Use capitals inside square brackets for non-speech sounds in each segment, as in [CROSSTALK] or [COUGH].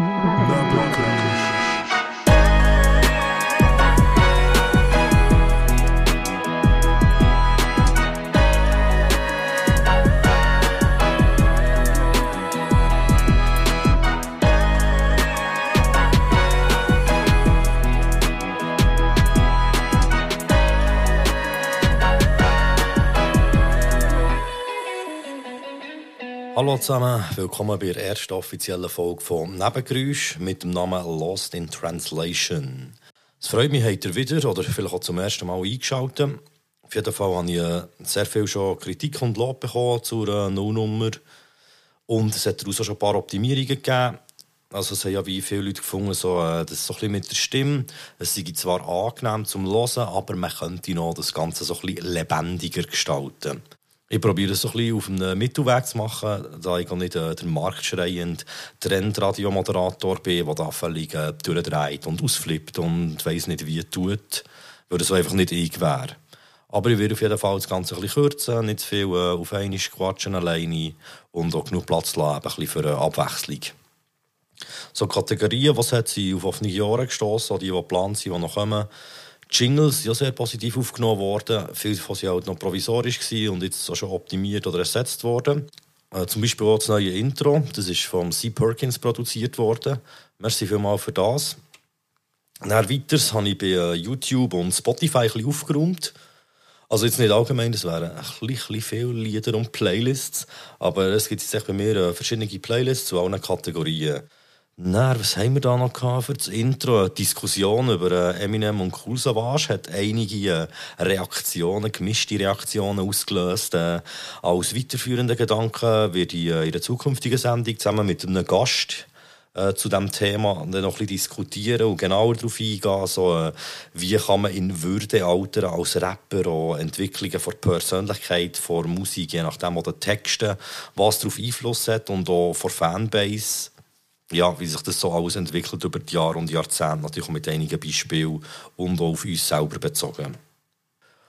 The Brooklyn. Hallo zusammen, willkommen bei der ersten offiziellen Folge von Nebengeräusch mit dem Namen Lost in Translation. Es freut mich, habt ihr wieder oder vielleicht auch zum ersten Mal eingeschaltet. Auf jeden Fall habe ich äh, sehr viel schon Kritik und Lob bekommen zur äh, Nullnummer. Und es hat daraus auch schon ein paar Optimierungen gegeben. Also es haben ja wie viele Leute gefunden, so, äh, das so ein bisschen mit der Stimme. Es sei zwar angenehm zum Hören, aber man könnte noch das Ganze so ein bisschen lebendiger gestalten. Ich probiere es so ein auf einem Mittelweg zu machen, da ich nicht äh, der marktschreiende Trendradiomoderator bin, der da völlig äh, durchdreht und ausflippt und weiss nicht, wie es tut, weil das einfach nicht ich wäre. Aber ich werde auf jeden Fall das Ganze ein bisschen kürzen, nicht zu viel äh, auf einmal quatschen alleine und auch genug Platz lassen, ein bisschen für eine Abwechslung. So Kategorien, was hat sie auf offene Jahre gestoßen, die, die geplant sind, die noch kommen, Jingles sind sehr positiv aufgenommen worden. Viele davon waren halt noch provisorisch und jetzt auch schon optimiert oder ersetzt worden. Äh, zum Beispiel auch das neue Intro. Das ist von C. Perkins produziert worden. Merci vielmals für das. Dann weiters habe ich bei äh, YouTube und Spotify ein bisschen aufgeräumt. Also jetzt nicht allgemein, das wären ein bisschen viele Lieder und Playlists, aber es gibt jetzt bei mir äh, verschiedene Playlists zu allen Kategorien. Na, was haben wir da noch für das Intro? Eine Diskussion über äh, Eminem und Cool Savage hat einige äh, Reaktionen, gemischte Reaktionen ausgelöst. Äh, als weiterführende Gedanken werde ich in einer zukünftigen Sendung zusammen mit einem Gast zu diesem Thema noch ein bisschen diskutieren und genauer darauf eingehen, so, wie kann man in Würde altern als Rapper, auch Entwicklungen von Persönlichkeit, von Musik, je nachdem, oder Texten, was darauf Einfluss hat und auch von Fanbase ja, wie sich das so alles entwickelt über die Jahre und Jahrzehnte, natürlich auch mit einigen Beispielen und auch auf uns selber bezogen.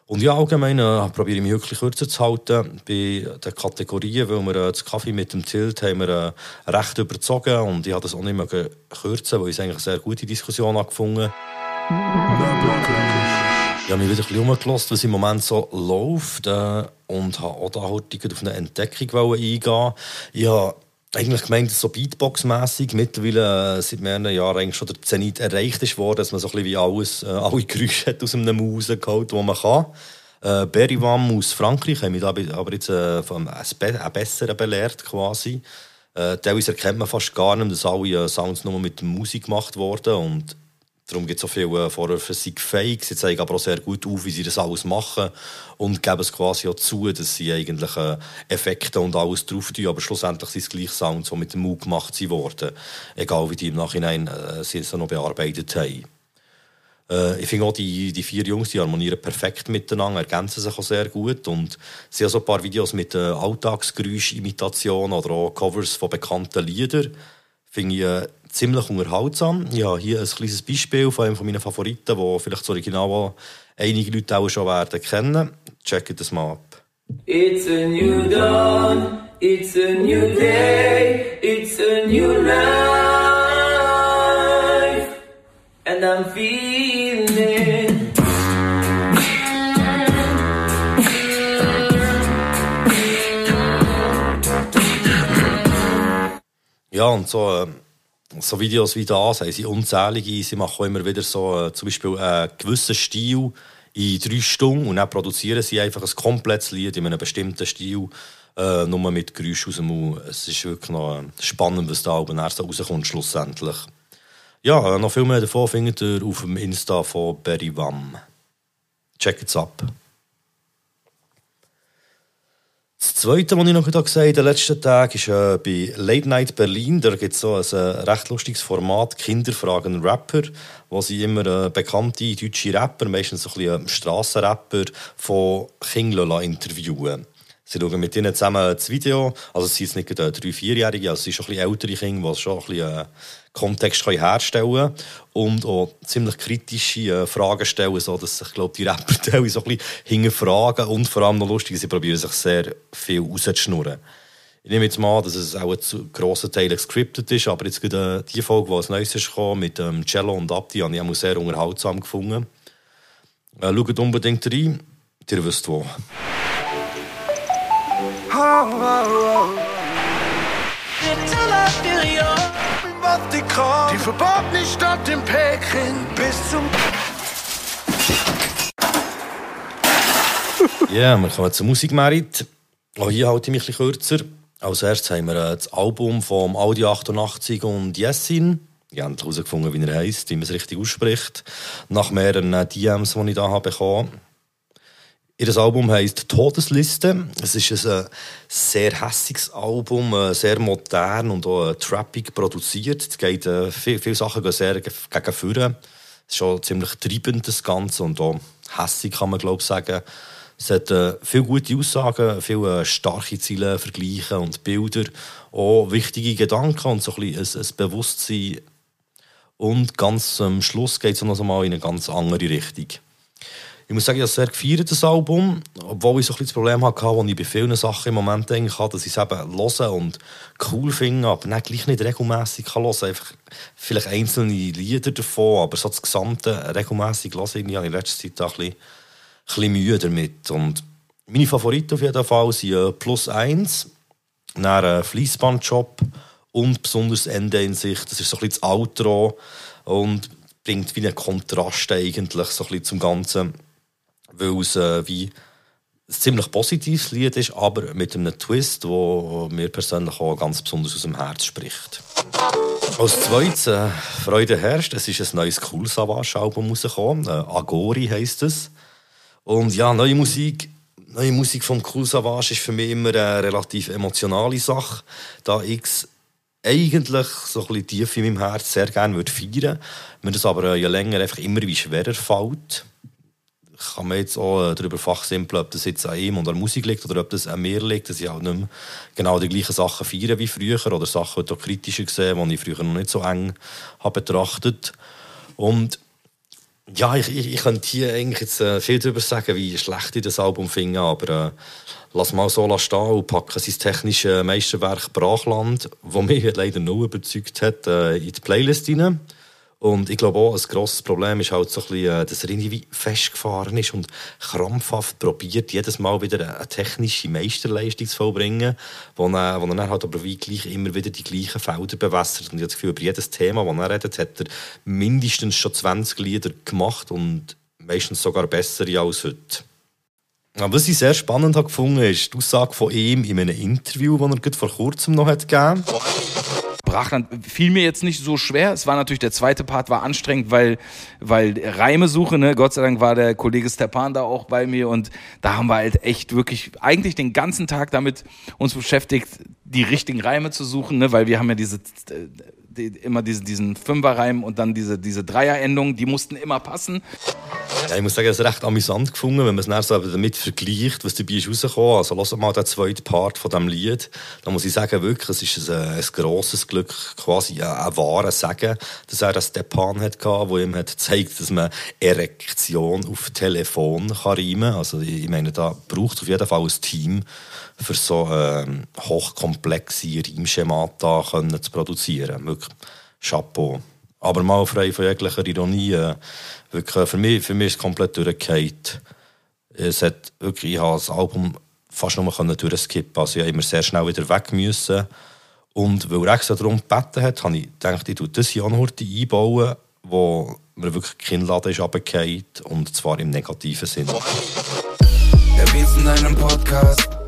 Und ja, allgemein äh, probiere ich mich wirklich kürzer zu halten. Bei den Kategorien, weil wir äh, das Kaffee mit dem Tilt haben wir äh, recht überzogen und ich habe das auch nicht mehr kürzen, weil ich es eigentlich eine sehr gute Diskussion angefunden ich habe mich wieder ein bisschen umgelassen, was im Moment so läuft äh, und habe auch da heute auf eine Entdeckung eingehen. Ich habe eigentlich gemeint, so Beatbox-mässig. Mittlerweile äh, seit mehreren Jahren eigentlich schon der Zenit erreicht ist worden, dass man so ein bisschen wie alles, äh, [LAUGHS] alle Geräusche aus einem Maus geholt, die man kann. Äh, Berryvam aus Frankreich haben mich aber jetzt äh, von einem besseren belehrt quasi. Äh, teilweise erkennt man fast gar nicht, dass alle äh, Sounds nur mit Musik gemacht wurden und Darum gibt es so viele Vorwürfe, sie fake. Sie zeigen aber auch sehr gut auf, wie sie das alles machen und geben es quasi auch zu, dass sie eigentlich äh, Effekte und alles drauf tun, aber schlussendlich sind es gleich Sounds, die mit dem Mut gemacht wurden. Egal, wie die im Nachhinein äh, sie es noch bearbeitet haben. Äh, ich finde auch, die, die vier Jungs die harmonieren perfekt miteinander, ergänzen sich auch sehr gut. Und sie haben so ein paar Videos mit äh, Alltagsgeräuschimitationen oder auch Covers von bekannten Liedern. Finde ich äh, ziemlich unterhaltsam. Habe hier ein kleines Beispiel von einem meiner Favoriten, wo vielleicht das Original einige Leute auch schon werden kennen. Checkt das mal ab. It's a new dawn, it's a new day, it's a new life, and I'm feeling. Ja, und so... Äh, so Videos wie das haben sie unzählige. Sie machen immer wieder so äh, zum Beispiel einen gewissen Stil in drei Stunden und dann produzieren sie einfach ein komplettes Lied in einem bestimmten Stil, äh, nur mit Geräusch aus dem Mund. Es ist wirklich noch äh, spannend, was da oben so rauskommt schlussendlich. Ja, äh, noch viel mehr davon findet ihr auf dem Insta von Berry Wam. Checkt es ab. Das Zweite, was ich noch gesagt habe den letzten Tagen, ist äh, bei Late Night Berlin. Da gibt es so ein äh, recht lustiges Format, Kinderfragen Rapper, wo sie immer äh, bekannte deutsche Rapper, meistens so ein bisschen äh, Strassenrapper, von Kindern interviewen. Sie schauen mit ihnen zusammen das Video. Also es sind nicht äh, drei, vierjährige, also es sind schon ein bisschen ältere Kinder, die schon ein bisschen äh, Kontext können herstellen und auch ziemlich kritische äh, Fragen stellen, so dass sich glaube die Rapper [LAUGHS] so ein bisschen hinterfragen und vor allem noch lustig, sie probieren sich sehr viel rauszuschnurren. Ich nehme jetzt mal an, dass es auch zu grossen Teilen gescriptet ist, aber jetzt gerade die Folge, die als Neues gekommen, mit ähm, Cello und Abdi, habe ich auch sehr unterhaltsam gefunden. Äh, schaut unbedingt rein, ihr wisst wo. Die verbotene Stadt im Peking bis zum [LAUGHS] Ja, yeah, wir kommen zur Musikmerit. Auch hier halte ich mich ein kürzer. Als erstes haben wir äh, das Album vom Audi 88 und Jessin. Ich habe herausgefunden, wie er heisst, wie man es richtig ausspricht. Nach mehreren äh, DMs, die ich da habe bekommen. Ihr Album heisst Todesliste. Es ist ein äh, sehr hässiges Album, sehr modern und auch trappig produziert. Es geht, viele, viele Sachen gehen sehr gegen vorne. Es ist schon ziemlich treibend, das Ganze, und auch hässig, kann man glaube ich sagen. Es hat äh, viele gute Aussagen, viele äh, starke Ziele, Vergleiche und Bilder, auch wichtige Gedanken und so ein, bisschen ein, ein Bewusstsein. Und ganz am Schluss geht es noch mal in eine ganz andere Richtung. Ich muss sagen, ich habe sehr gefeiert, das Album, obwohl ich so ein das Problem hatte, wo ich bei vielen Sachen im Moment denke, dass ich es eben höre und cool finde, aber dann gleich nicht regelmässig hören. Einfach vielleicht einzelne Lieder davon, aber so das Gesamte regelmässig hören, ich in letzter Zeit auch ein bisschen bisschen Mühe damit. Und meine Favoriten auf jeden Fall sind äh, Plus 1, dann ein Fließbandjob und besonders Ende in sich. Das ist so ein bisschen das Outro und bringt wie einen Kontrast eigentlich so ein zum Ganzen, weil es äh, wie ein ziemlich positives Lied ist, aber mit einem Twist, der mir persönlich auch ganz besonders aus dem Herz spricht. Als zweites, äh, Freude herrscht, es ist ein neues Cool Savage-Album rausgekommen. Äh, Agori heisst es. Und ja, neue Musik, neue Musik vom Cool Savage ist für mich immer eine relativ emotionale Sache, da ich eigentlich so ein bisschen tief in meinem Herz sehr gerne würde feiern mir das aber je länger einfach immer wie schwerer fällt. Kann mir jetzt auch äh, darüber fachsimpeln, ob das jetzt an ihm oder an Musik liegt oder ob das an mir liegt, dass ich auch nicht mehr genau die gleichen Sachen feiere wie früher oder Sachen die kritischer gesehen, die ich früher noch nicht so eng habe betrachtet. Und ja, ich, ich, ich könnte hier eigentlich jetzt äh, viel darüber sagen, wie schlecht ich das Album finde, aber äh, lass mal so stehen und packe sein technisches Meisterwerk Brachland, das mich [LAUGHS] leider nur überzeugt hat, äh, in die Playlist hinein. Und ich glaube auch, ein grosses Problem ist halt so ein bisschen, äh, dass er irgendwie festgefahren ist und krampfhaft probiert, jedes Mal wieder eine technische Meisterleistung zu vollbringen, wo er, wo er dann halt aber wie gleich immer wieder die gleichen Felder bewässert. Und ich habe das Gefühl, über jedes Thema, das er redet, hat er mindestens schon 20 Lieder gemacht und meistens sogar bessere als heute. Was ich sehr spannend habe gefunden, ist die Aussage von ihm in einem Interview, das er vor kurzem noch gegeben hat. Brachland fiel mir jetzt nicht so schwer. Es war natürlich, der zweite Part war anstrengend, weil, weil Reime suche, ne? Gott sei Dank war der Kollege Stepan da auch bei mir und da haben wir halt echt wirklich eigentlich den ganzen Tag damit uns beschäftigt, die richtigen Reime zu suchen, ne? Weil wir haben ja diese, die, immer diesen, diesen Fünferreim und dann diese, diese Dreierendung, die mussten immer passen. Ja, ich muss sagen, es ist recht amüsant gefunden, wenn man es so damit vergleicht, was dabei ist rausgekommen. Also lass mal den zweiten Part von diesem Lied. Da muss ich sagen, wirklich, es ist ein, ein grosses Glück, quasi ein, ein wahres Sagen, dass er das Stepan hatte, wo ihm hat gezeigt, dass man Erektion auf Telefon kann reimen kann. Also ich meine, da braucht es auf jeden Fall ein Team, für so ähm, hochkomplexe Reimschemata können zu produzieren. Wirklich Chapeau. Aber mal frei von jeglicher Ironie. Äh, wirklich, für, mich, für mich ist es komplett durchgefallen. Es hat wirklich, ich habe das Album fast nur durchskippen Also ich immer sehr schnell wieder weg müssen. Und weil extra darum gebeten hat, habe ich gedacht, ich tue das hier einbauen, wo mir wirklich die Kinnlade ist runtergefallen, und zwar im negativen Sinn. Erwähnst in einem Podcast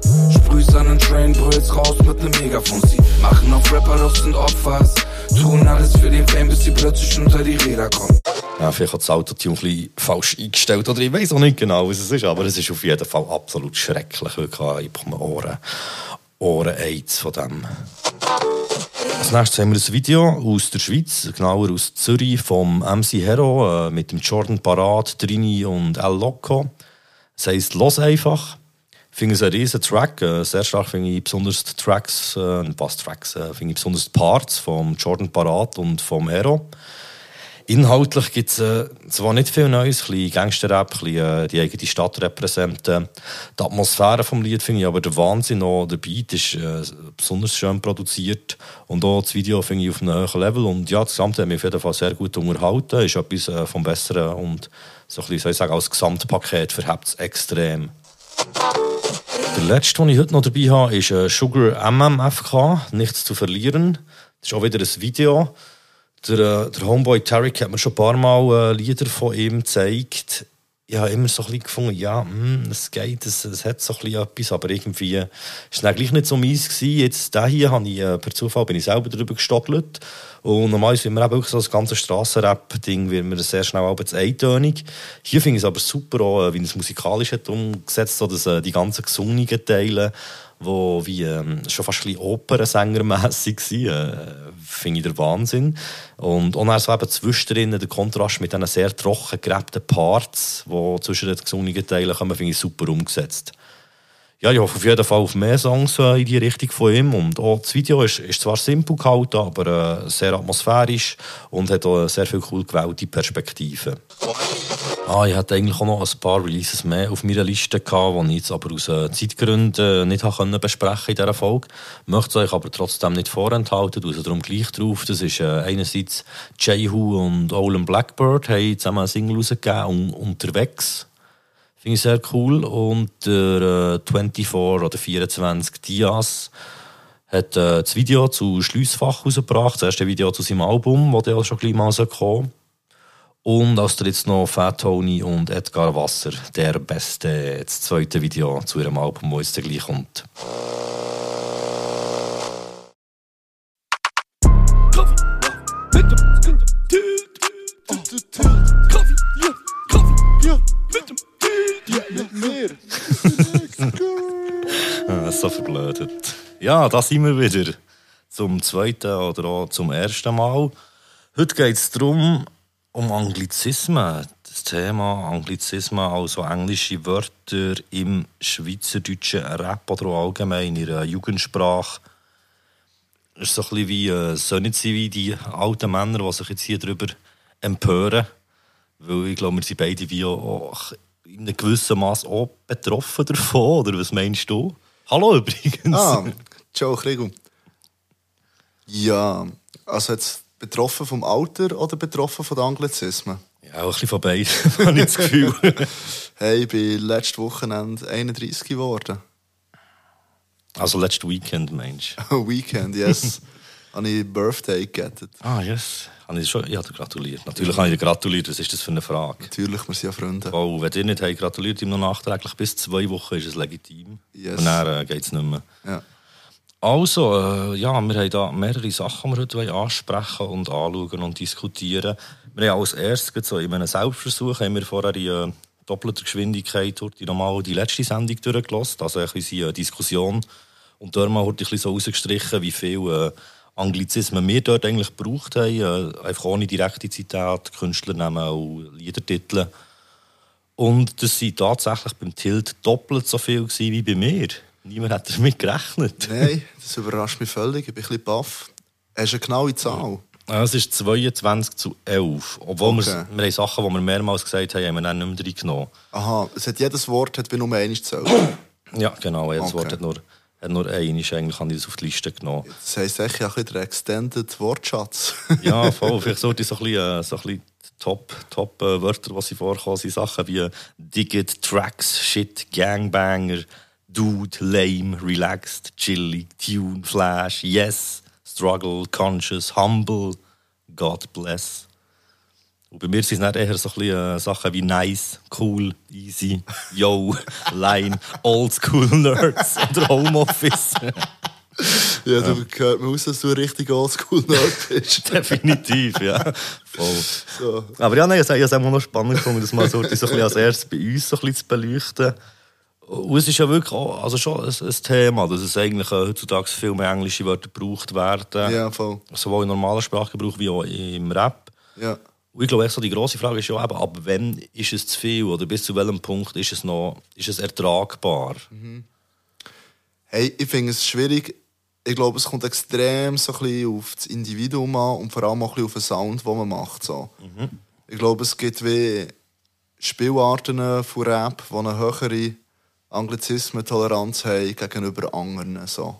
Sprühst an den Train, brüllst raus mit nem Megafon. Sie machen auf Rapper, doch sind Opfers. Tun alles für den Fame, bis sie plötzlich unter die Räder kommen. Ja, vielleicht hat das Autotune ein bisschen falsch eingestellt oder ich weiß auch nicht genau, was es ist, aber es ist auf jeden Fall absolut schrecklich. Ich bekomme Ohren, Ohren-Aids von dem. Als nächstes haben wir ein Video aus der Schweiz, genauer aus Zürich, vom MC Hero äh, mit dem Jordan Parat, Trini und El Loco. Es heisst «Los einfach». Finde es ein riesen Track. Äh, sehr stark finde ich besonders die Tracks, äh, was Tracks, äh, finde ich besonders die Parts vom Jordan Parat und vom Hero. Inhaltlich gibt es äh, zwar nicht viel Neues, ein Gangster-Rap, äh, die eigene Stadt repräsentieren. Die Atmosphäre vom Lied finde ich aber der Wahnsinn. Auch der Beat ist äh, besonders schön produziert und auch das Video finde ich auf einem hohen Level. Und ja, das Gesamte hat mich auf jeden Fall sehr gut unterhalten. Ist etwas äh, vom Besseren und so ein bisschen, soll ich sagen, als Gesamtpaket verhebt es extrem. Der letzte, den ich heute noch dabei habe, ist äh, Sugar MMFK, «Nichts zu verlieren». Das ist auch wieder ein Video. Der, äh, der Homeboy Tarek hat mir schon ein paar Mal äh, Lieder von ihm gezeigt. Ich habe immer so ein bisschen gefunden, ja, mh, es geht, es, es hat so etwas, aber irgendwie war es nicht so meins gewesen. Jetzt, den hier, habe ich, äh, per Zufall bin ich selber darüber gestockelt. Und normalerweise, wenn man wirklich so das ganze Strassenrap-Ding, wird mir sehr schnell zu eintönig. Hier finde ich es aber super, auch, äh, wie es musikalisch hat umgesetzt, so dass äh, die ganzen gesungenen Teile, wo wie ähm, schon fast ein bisschen Opernsängermässig waren, äh, finde ich der Wahnsinn. Und auch dann so eben zwischendrin der Kontrast mit diesen sehr trocken gerebten Parts, die zwischen den gesungenen Teilen kommen, finde ich super umgesetzt. Ja, ich hoffe auf jeden Fall auf mehr Songs äh, in die Richtung von ihm. Und auch das Video ist, ist zwar simpel gehalten, aber äh, sehr atmosphärisch und hat auch sehr viel cool gewählte Perspektiven. Ah, ich hatte eigentlich auch noch ein paar Releases mehr auf meiner Liste die ich jetzt aber aus äh, Zeitgründen nicht habe besprechen in dieser Folge. Ich möchte es euch aber trotzdem nicht vorenthalten, also darum gleich drauf. Das ist äh, einerseits Jehu und Olin Blackbird haben zusammen eine Single rausgegeben, un unterwegs. Finde ich sehr cool. Und der äh, 24 oder 24 Dias hat äh, das Video zu Schliessfach rausgebracht. Das erste Video zu seinem Album, das ja schon gleich mal kommen Und als drittes noch Fat Tony und Edgar Wasser, der beste, das zweite Video zu ihrem Album, das jetzt gleich kommt. So verblödet. Ja, da sind wir wieder. Zum zweiten oder auch zum ersten Mal. Heute geht es darum, um Anglizismen. Das Thema Anglizismen, also englische Wörter im schweizerdeutschen Rap oder allgemein in der Jugendsprache. Das ist so ein bisschen wie, äh, so nicht sein wie die alten Männer, die sich jetzt hier darüber empören. Weil ich glaube, wir sind beide wie auch in einem gewissen Maß auch betroffen davon, oder was meinst du? Hallo übrigens. Ah, ciao Krigo. Ja, also jetzt betroffen vom Alter oder betroffen von den Anglizismen? Ja, auch ein bisschen von beiden, [LAUGHS] habe ich das Gefühl. [LAUGHS] hey, ich bin letztes Wochenende 31 geworden. Also letztes Weekend, Mensch. [LAUGHS] Weekend, yes. habe ich Birthday gegettet. Ah, yes. Habe ich schon, ich habe gratuliert. Natürlich habe ich dir gratuliert. Was ist das für eine Frage? Natürlich, wir sind ja Freunde. Oh, wenn ihr nicht habt, gratuliert ihm noch nachträglich. Bis zwei Wochen ist es legitim. Yes. Und dann äh, geht es nicht mehr. Ja. Also, äh, ja, wir haben da mehrere Sachen, die wir heute ansprechen und anschauen und diskutieren. Wir haben als erstes, so in einem Selbstversuch, haben wir vorher in äh, doppelter Geschwindigkeit die normal die letzte Sendung durchgelassen. Also eine kleine Diskussion. Und dort mal ein bisschen so rausgestrichen, wie viel äh, Anglizismen wir dort eigentlich gebraucht haben. Äh, einfach ohne direkte Zitat, Künstlernamen und Liedertitel. Und das waren tatsächlich beim Tilt doppelt so viel wie bei mir. Niemand hat damit gerechnet. Nein, das überrascht mich völlig. Ich bin ein bisschen baff. Hast du eine genaue Zahl? Ja, es ist 22 zu 11. Obwohl Okay. wir, wir haben Sachen, die wir mehrmals gesagt haben, haben wir dann nicht mehr reingenommen. Aha, es hat jedes Wort hat bei nur eines gezählt. Ja, genau. Jedes Okay. Wort hat nur, nur einen. Eigentlich habe ich das auf die Liste genommen. Das heisst echt ja ein bisschen der Extended Wortschatz. [LAUGHS] Ja, voll. [LAUGHS] Vielleicht sollte ich so ein bisschen, äh, so ein bisschen Top, Top äh, Wörter, die sie vorkommen, sind Sachen wie Digit, Tracks, Shit, Gangbanger, Dude, Lame, Relaxed, Chilly, Tune, Flash, Yes, Struggle, Conscious, Humble, God Bless. Und bei mir sind es dann eher so ein bisschen, äh, Sachen wie Nice, Cool, Easy, Yo, [LAUGHS] Line, Old School [LAUGHS] Nerds oder Homeoffice. [LAUGHS] ja, du hört mir aus, dass du ein richtig Oldschool-Nerd bist. Definitiv, ja. Voll. So. Aber ja, nein, ich habe es immer noch spannend gefunden, das mal so, so ein als erstes bei uns so ein bisschen zu beleuchten. Und es ist ja wirklich auch, also schon ein, ein Thema, dass es eigentlich äh, heutzutage viel mehr englische Wörter gebraucht werden. Ja, voll. Sowohl im normalen Sprachgebrauch wie auch im Rap. Ja. Und ich glaube, so die grosse Frage ist ja eben, ab wann ist es zu viel oder bis zu welchem Punkt ist es noch ist es ertragbar? Hey, ich finde es schwierig, ich glaube, es kommt extrem so ein bisschen auf das Individuum an und vor allem auch ein bisschen auf den Sound, den man macht. So. Ich glaube, es gibt wie Spielarten von Rap, die eine höhere Anglizismen-Toleranz haben gegenüber anderen. So.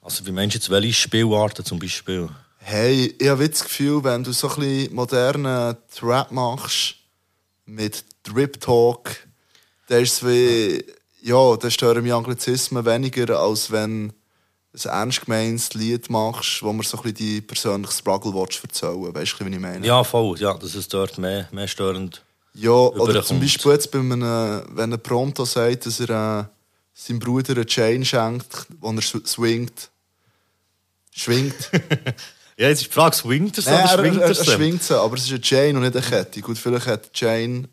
Also wie meinst du jetzt, welche Spielarten zum Beispiel? Hey, ich habe das Gefühl, wenn du so ein bisschen modernen Trap machst, mit Drip Talk, dann ist es wie, ja, dann stören mich Anglizismen weniger, als wenn du ein ernst gemeintes Lied machst, wo man so ein bisschen die persönlichen Struggle willst erzählen Weißt du, wie ich meine? Ja, voll, ja, das ist dort mehr, mehr störend. Ja, oder zum Beispiel jetzt, bei einem, wenn ein Pronto sagt, dass er äh, seinem Bruder eine Chain schenkt, wo er sw- swingt. Schwingt. [LAUGHS] Ja, jetzt ist die Frage, swingt er so Nein, oder er, schwingt er, er er so? schwingt sie, aber es ist eine Chain und nicht eine Kette. Gut, vielleicht hat die Chain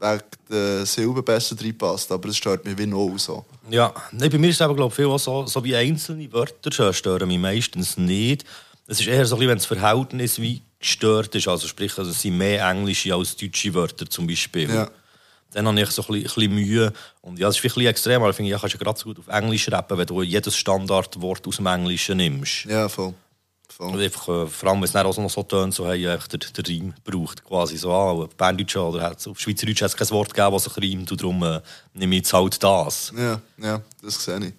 wegen der Silbe besser reinpasst, aber es stört mich wie null so. Ja, nee, bei mir ist es aber, glaube ich, viel auch so, so wie einzelne Wörter stören mich meistens nicht. Es ist eher so, wenn das Verhältnis wie gestört ist, also sprich, also es sind mehr englische als deutsche Wörter zum Beispiel. Ja. Dann habe ich so ein bisschen, ein bisschen Mühe. Und ja, es ist ein bisschen extrem, aber ich finde, ja, kannst du ja gerade so gut auf Englisch rappen, wenn du jedes Standardwort aus dem Englischen nimmst. Ja, voll. Und voll. einfach, äh, vor allem, wenn es auch noch so tönt, so haben einfach der, der Reim braucht. Quasi so, ah, auf Berndeutsch oder auf Schweizerdeutsch hat es kein Wort gegeben, das sich reimt, und darum äh, nehme ich jetzt halt das. Ja, ja, das sehe ich.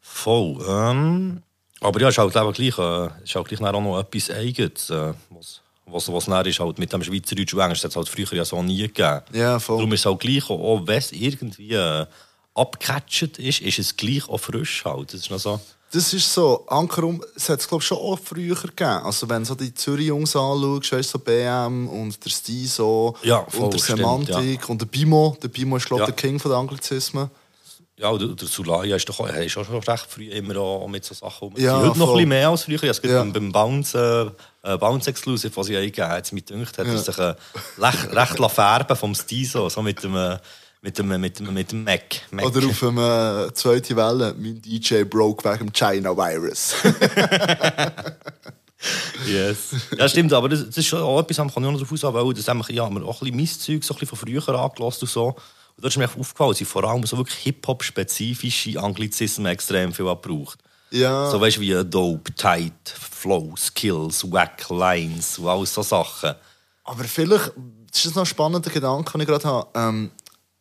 Voll. Ähm, aber ja, es ist halt eben gleich, äh, ist halt gleich auch noch etwas Eigenes. Äh, was, was, was dann ist, halt mit dem Schweizerdeutsch und Englisch, das hat es halt früher ja so nie gegeben. Ja, voll. Darum ist es halt gleich, auch, auch wenn es irgendwie äh, abgecatcht ist, ist es gleich auch frisch halt. Das ist noch so... Das ist so, Ankerum, es hat es glaube ich schon auch früher gegeben. Also wenn du so die Zürich-Jungs anschaust, weißt so BM und der Stiso Ja, voll, und der stimmt, Semantik und der Bimo. Der Bimo ist glaube Ja. der King von der Anglizismen. Ja, und der, Sulaya ist doch auch, ist auch schon recht früh immer auch mit so Sachen rum. Ja, heute noch ein voll. bisschen mehr als früher. Es gibt Ja. beim, Bounce, äh, äh, Bounce Exclusive, was ich eingegeben habe, hat mir gedacht, hat Ja. sich äh, recht, recht färben vom Stiso, so mit dem, äh, mit dem, mit dem, mit dem Mac. Mac. Oder auf dem äh, zweiten Welle, mein DJ broke wegen dem China-Virus. [LAUGHS] Yes. Ja, stimmt, aber das, das ist schon auch etwas, das kann ich auch noch darauf aussagen, das haben wir, ja, wir auch ein bisschen mein Zeug so ein bisschen von früher angelassen und so. Und da ist mir aufgefallen, dass ich vor allem so wirklich Hip-Hop-spezifische Anglizismen extrem viel gebraucht. ja, So weißt du, wie Dope, Tight, Flow, Skills, Wack, Lines und all so Sachen. aber vielleicht, das ist noch ein spannender Gedanke, den ich gerade habe, ähm,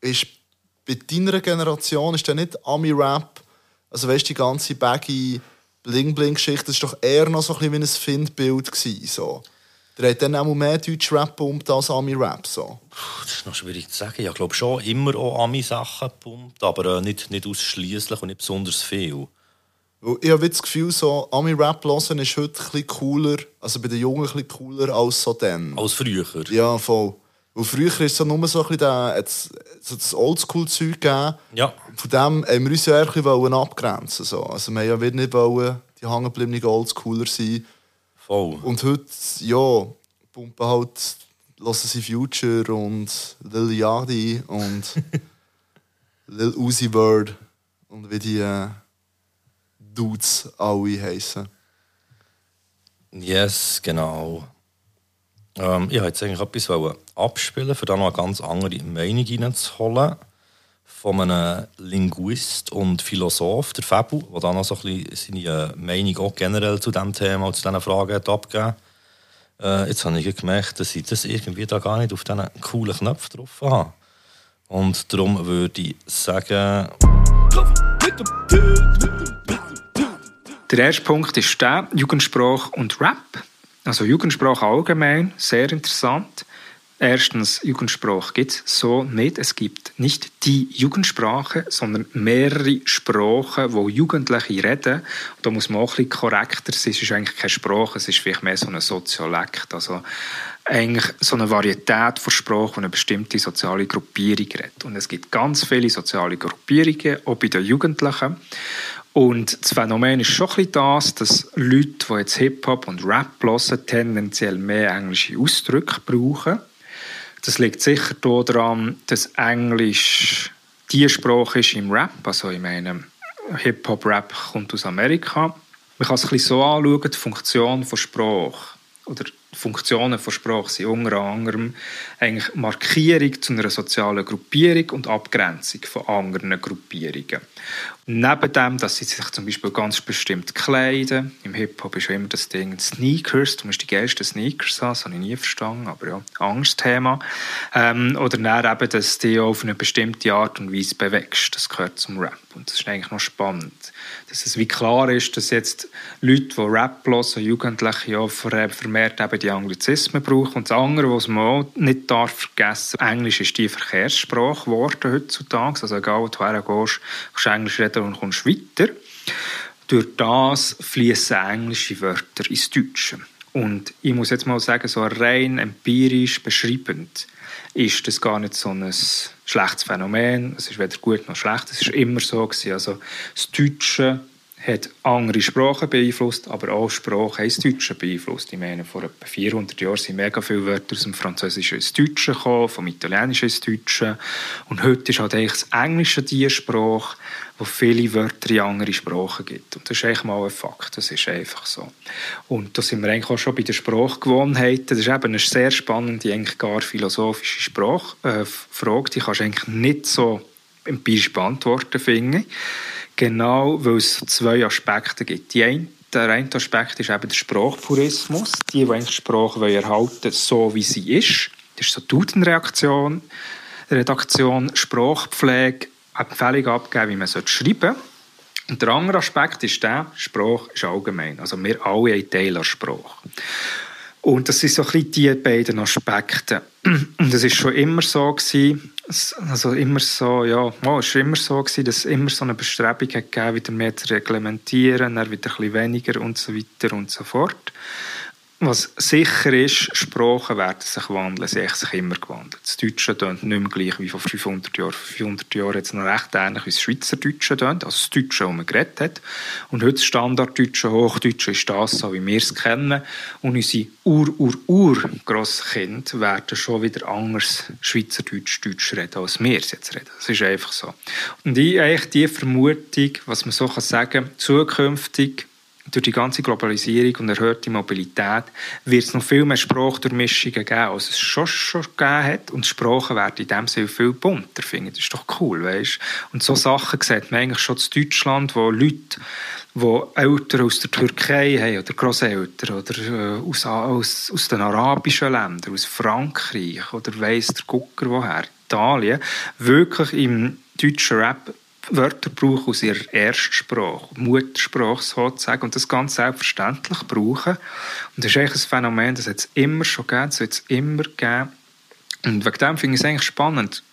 ist bei deiner Generation ist der nicht Ami-Rap, also weißt die ganze baggy Bling-Bling-Geschichte, das war doch eher noch so ein bisschen wie ein Findbild. Gewesen, so. Der hat dann auch mehr Deutsch-Rap gepumpt als Ami-Rap. So. Das ist noch schwierig zu sagen. Ich glaube schon immer auch Ami-Sachen gepumpt, aber äh, nicht, nicht ausschließlich und nicht besonders viel. Ich habe das Gefühl, so, Ami-Rap hören ist heute ein bisschen cooler, also bei den Jungen ein bisschen cooler als so dann. Als früher. Ja, voll. Weil früher ist so nur so ein bisschen der, jetzt, so das Oldschool-Zeug gegeben. Ja. Von dem haben wir uns ja ein bisschen abgrenzen so. Also wir ja wieder nicht wollen, die hängengebliebenen Oldschooler sein. Voll. Und heute, ja, pumpen halt, lassen sie Future und Lil Yachty und [LAUGHS] Lil Uzi Vert und wie die äh, Dudes alle heissen. Yes, genau. Ähm, ich wollte jetzt eigentlich etwas abspielen, für dann noch eine ganz andere Meinung reinzuholen. Von einem Linguist und Philosoph, der Fabu, der dann noch so ein bisschen seine äh, Meinung auch generell zu diesem Thema und zu diesen Fragen hat abgegeben äh, Jetzt habe ich gemerkt, dass ich das irgendwie da gar nicht auf diesen coolen Knopf drauf habe. Und darum würde ich sagen, Der erste Punkt ist der, Jugendsprache und Rap. Also Jugendsprache allgemein, sehr interessant. Erstens, Jugendsprache gibt es so nicht. Es gibt nicht die Jugendsprache, sondern mehrere Sprachen, wo Jugendliche reden. Da muss man auch ein bisschen korrekter sein. Es ist eigentlich keine Sprache, es ist vielleicht mehr so ein Soziolekt. Also eigentlich so eine Varietät von Sprachen, die eine bestimmte soziale Gruppierung redet. Und es gibt ganz viele soziale Gruppierungen, auch bei den Jugendlichen. Und das Phänomen ist schon ein das, dass Leute, die jetzt Hip-Hop und Rap hören, tendenziell mehr englische Ausdrücke brauchen. Das liegt sicher daran, dass Englisch die Sprache ist im Rap. Also ich meine, Hip-Hop-Rap kommt aus Amerika. Man kann es ein bisschen so anschauen, die Funktion von Sprache oder Funktionen von Sprache sind unter anderem eigentlich Markierung zu einer sozialen Gruppierung und Abgrenzung von anderen Gruppierungen. Neben dem, dass sie sich zum Beispiel ganz bestimmt kleiden. Im Hip-Hop ist ja immer das Ding Sneakers. Du musst die geilsten Sneakers haben, das habe ich nie verstanden, aber ja, Angstthema. Ähm, oder dann eben, dass du dich auf eine bestimmte Art und Weise bewegst. Das gehört zum Rap. Und das ist eigentlich noch spannend. Dass es wie klar ist, dass jetzt Leute, die Rap hören, Jugendliche, ja vermehrt eben die Anglizismen brauchen. Und das andere, was man auch nicht darf vergessen, Englisch ist die Verkehrssprache geworden heutzutage. Also egal, wo du hergehst, kannst du Englisch reden und kommst weiter. Durch das fließen englische Wörter ins Deutsche. Und ich muss jetzt mal sagen, so rein empirisch beschreibend ist das gar nicht so ein schlechtes Phänomen. Es ist weder gut noch schlecht. Es ist immer so gewesen. Also das Deutsche hat andere Sprachen beeinflusst, aber auch Sprache haben das Deutsche beeinflusst. Ich meine, vor etwa 400 Jahren sind mega viele Wörter aus dem Französischen ins Deutsche gekommen, vom Italienischen ins Deutsche. Und heute ist halt eigentlich das Englische die Sprache, wo viele Wörter in andere Sprachen gibt. Und das ist eigentlich mal ein Fakt, das ist einfach so. Und da sind wir eigentlich auch schon bei den Sprachgewohnheiten. Das ist eben eine sehr spannende, eigentlich gar philosophische Sprache, äh, die kannst du eigentlich nicht so empirisch beantworten, finde ich. Genau, weil es zwei Aspekte gibt. Die eine, der eine Aspekt ist eben der Sprachpurismus. Die, die eigentlich die Sprache erhalten so wie sie ist. Das ist so die Dudenreaktion, Redaktion, Sprachpflege, Empfehlung abgeben, wie man schreiben sollte. Und der andere Aspekt ist der, Sprache ist allgemein. Also wir alle haben Teil der Sprache. Und das sind so ein bisschen die beiden Aspekte. [CLEARS THROAT] Und es ist schon immer so gewesen, also immer so, ja, es war immer so gewesen, dass es immer so eine Bestrebung gegeben wieder mehr zu reglementieren, dann wieder ein bisschen weniger und so weiter und so fort. Was sicher ist, Sprachen werden sich wandeln. Sie haben sich immer gewandelt. Das Deutsche tönt nicht mehr gleich wie vor 500 Jahren. Vor 500 Jahren hat es noch recht ähnlich wie das Schweizerdeutsche tönt, also das Deutsche, das man geredet hat. Und heute das Standarddeutsche, Hochdeutsche ist das, so wie wir es kennen. Und unsere Ur-Ur-Ur-Grosskinder werden schon wieder anders Schweizerdeutsch, Deutsch reden, als wir es jetzt reden. Das ist einfach so. Und ich eigentlich die Vermutung, was man so sagen kann, zukünftig durch die ganze Globalisierung und erhöhte Mobilität wird es noch viel mehr Sprachdurchmischungen geben, als es schon, schon gegeben hat. Und Sprachen werden in dem Sinne viel bunter. Finde das ist doch cool, weißt? Und so Sachen sieht man eigentlich schon in Deutschland, wo Leute, die Eltern aus der Türkei haben oder Großeltern oder äh, aus, aus, aus den arabischen Ländern, aus Frankreich oder weiss der Gucker woher, Italien, wirklich im deutschen Rap Wörter brauchen aus ihrer Erstsprache, Muttersprache sozusagen, und das ganz selbstverständlich brauchen. Und das ist eigentlich ein Phänomen, das hat es immer schon gegeben, das wird es immer geben. Und wegen dem finde ich es eigentlich spannend.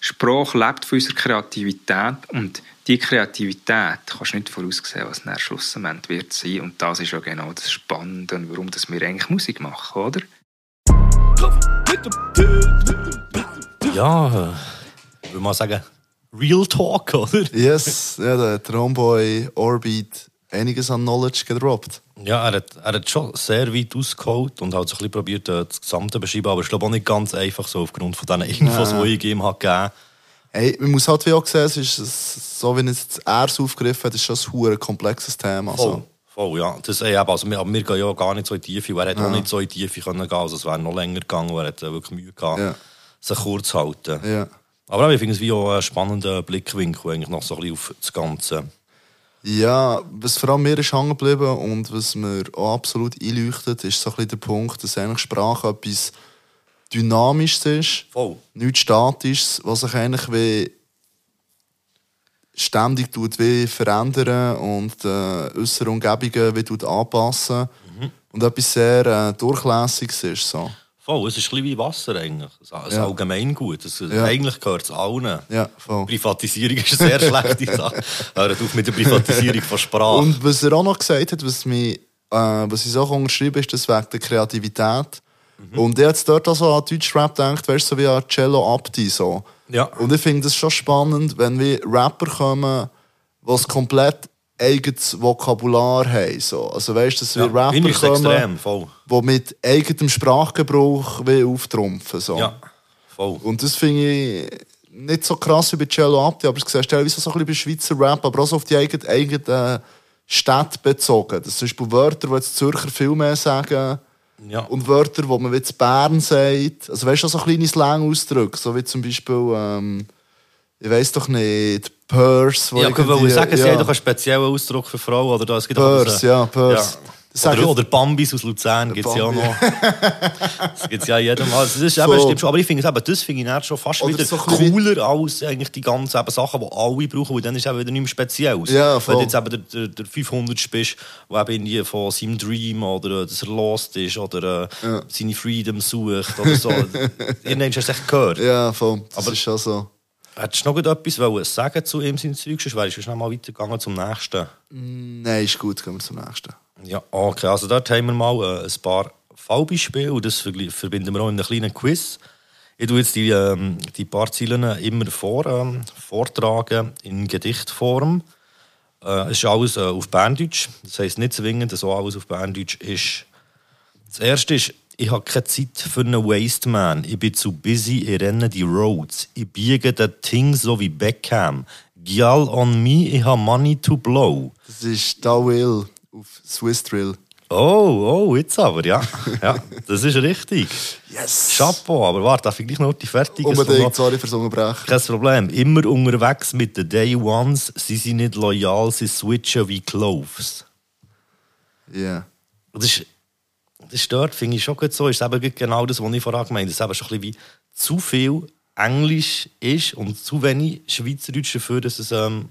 Sprache lebt von unserer Kreativität und die Kreativität kannst du nicht voraussehen, was der Schlussmoment wird sein. Und das ist ja genau das Spannende und warum wir eigentlich Musik machen, oder? Ja, äh, ich würde mal sagen, Real Talk, [LAUGHS] oder? Yes, ja, der hat Homeboy Orbit einiges an Knowledge gedroppt. Ja, er hat, er hat schon sehr weit ausgeholt und hat so ein bisschen probiert, äh, das Gesamte zu beschreiben, aber ich glaube auch nicht ganz einfach so aufgrund von den Infos, die ich ihm hat gegeben Hey, man muss halt wie auch sehen, es ist so, wie es er es aufgegriffen hat, ist schon ein komplexes Thema. Voll, also. voll ja. Das, ey, also, wir, aber wir gehen ja gar nicht so in die Tiefe, er hat ja. auch nicht so in die Tiefe können gehen also es wäre noch länger gegangen, er hat wirklich Mühe gehabt, ja. sich kurz zu halten. Ja. Aber ich finde es wie auch ein spannender Blickwinkel eigentlich noch so ein bisschen auf das Ganze. Ja, was vor allem mir ist hängen geblieben und was mir auch absolut einleuchtet, ist so ein bisschen der Punkt, dass eigentlich Sprache etwas Dynamisches ist, Voll. nichts Statisches, was sich eigentlich wie ständig tut, wie verändern und äh, äußere Umgebungen wie tut anpassen mhm. und etwas sehr äh, Durchlässiges ist. So. Voll, es ist ein bisschen wie Wasser eigentlich. Es ja. Allgemeingut. Es, ja. Eigentlich gehört es allen. Ja, voll. Privatisierung ist eine sehr [LAUGHS] schlechte Sache. Hört auf mit der Privatisierung von Sprache. Und was er auch noch gesagt hat, was, mich, äh, was ich so unterschrieben ist, das wegen der Kreativität. Mhm. Und er hat jetzt dort also an Deutschrap gedacht, weißt du, so wie an Cello Abdi. So. Ja. Und ich finde das schon spannend, wenn wir Rapper kommen, was komplett eigenes Vokabular haben. So. Also weißt, dass wir ja, Rapper kommen, voll. die mit eigenem Sprachgebrauch auftrumpfen. So. Ja, voll. Und das finde ich nicht so krass wie bei Cello Abdi, aber es siehst teilweise so ein bisschen bei Schweizer Rap, aber auch so auf die eigene, eigene Stadt bezogen. Das sind zum Beispiel Wörter, die jetzt Zürcher viel mehr sagen, Ja. Und Wörter, die man zu Bern sagt. Also weißt du, so kleine Slang-Ausdrücke, so wie zum Beispiel, ähm, ich weiß doch nicht, Purse. wo Ja, ich irgendwie- wollte sagen, sie ja. haben doch einen speziellen Ausdruck für Frauen. Oder da, es gibt auch Purse, so- ja, Purse. Sag Oder, ich- oder Bambis aus Luzern gibt es ja auch noch. Das gibt es ja jedem Mal. Also Das ist eben, stimmt schon. Aber ich finde es eben, das finde ich schon fast Oder wieder so cooler als eigentlich die ganzen eben Sachen, die alle brauchen, weil dann ist es eben wieder nicht mehr speziell. Ja, Wenn voll. du jetzt eben der, der, der 500 bist, der eben irgendwie von seinem Dream oder äh, dass er lost ist oder äh, seine Freedom sucht oder so. [LAUGHS] Irgendwann hast du es echt gehört. Ja, voll. Das Aber- ist schon so. Hättest du noch etwas wollen sagen zu ihm, seinem Zeug? Sonst wärst du schnell mal weitergegangen zum nächsten. Nein, ist gut, gehen wir zum nächsten. Ja, okay. Also dort haben wir mal äh, ein paar Fallbeispiele und das verbinden wir auch in einem kleinen Quiz. Ich tue jetzt die, ähm, die paar Zeilen immer vor, ähm, vortragen in Gedichtform. Äh, es ist alles äh, auf Berndeutsch. Das heisst nicht zwingend, dass auch alles auf Berndeutsch ist. Das erste ist, ich habe keine Zeit für einen Waste Man. Ich bin zu busy, ich renne die Roads. Ich biege das Ding so wie Beckham. Gyal on me, ich habe money to blow. Das ist Da Will auf Swiss Drill. Oh, oh, jetzt aber, ja. ja das ist richtig. Yes! Chapeau, aber warte, darf ich gleich noch die fertige Unbedingt, sorry fürs Unterbrechen. Kein Problem. Immer unterwegs mit den Day Ones. Sie sind nicht loyal, sie switchen wie Cloves. Ja. Das ist, stört, finde ich schon gut so. Ist eben genau das, was ich vorhin gemeint habe. Es eben schon ein bisschen wie zu viel Englisch ist und zu wenig Schweizerdeutsch dafür, dass es ähm,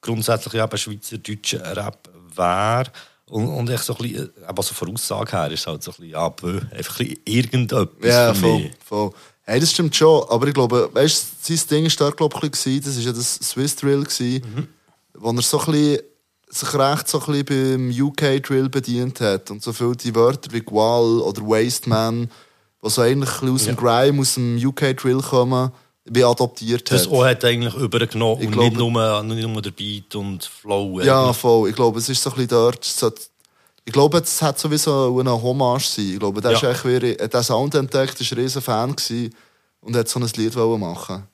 grundsätzlich eben schweizerdeutscher Rap wäre. Und, und echt so ein bisschen, äh, aber so von Aussage her ist es halt so ein bisschen, ja, bö, einfach ein bisschen irgendetwas Ja, voll, voll. Hey, das stimmt schon, aber ich glaube, weißt du, sein Ding war dort, glaube ich, das war ja das Swiss Drill, gewesen, wo er so ein bisschen, sich recht so ein bisschen beim UK Drill bedient hat und so viele die Wörter wie Gual oder Waste Man, die so eigentlich aus dem Grime, aus dem UK Drill kommen, wie adoptiert Das hat. auch hat eigentlich übergenommen Ich und glaube- nicht, nur, nicht nur der Beat und Flow. Ja, eigentlich. voll. Ich glaube, es ist so ein bisschen dort. Ich glaube, es hat sowieso eine Hommage sein. Ich glaube, der Ja. ist echt den Sound entdeckt, war ein riesen Fan und hat so ein Lied wollen machen.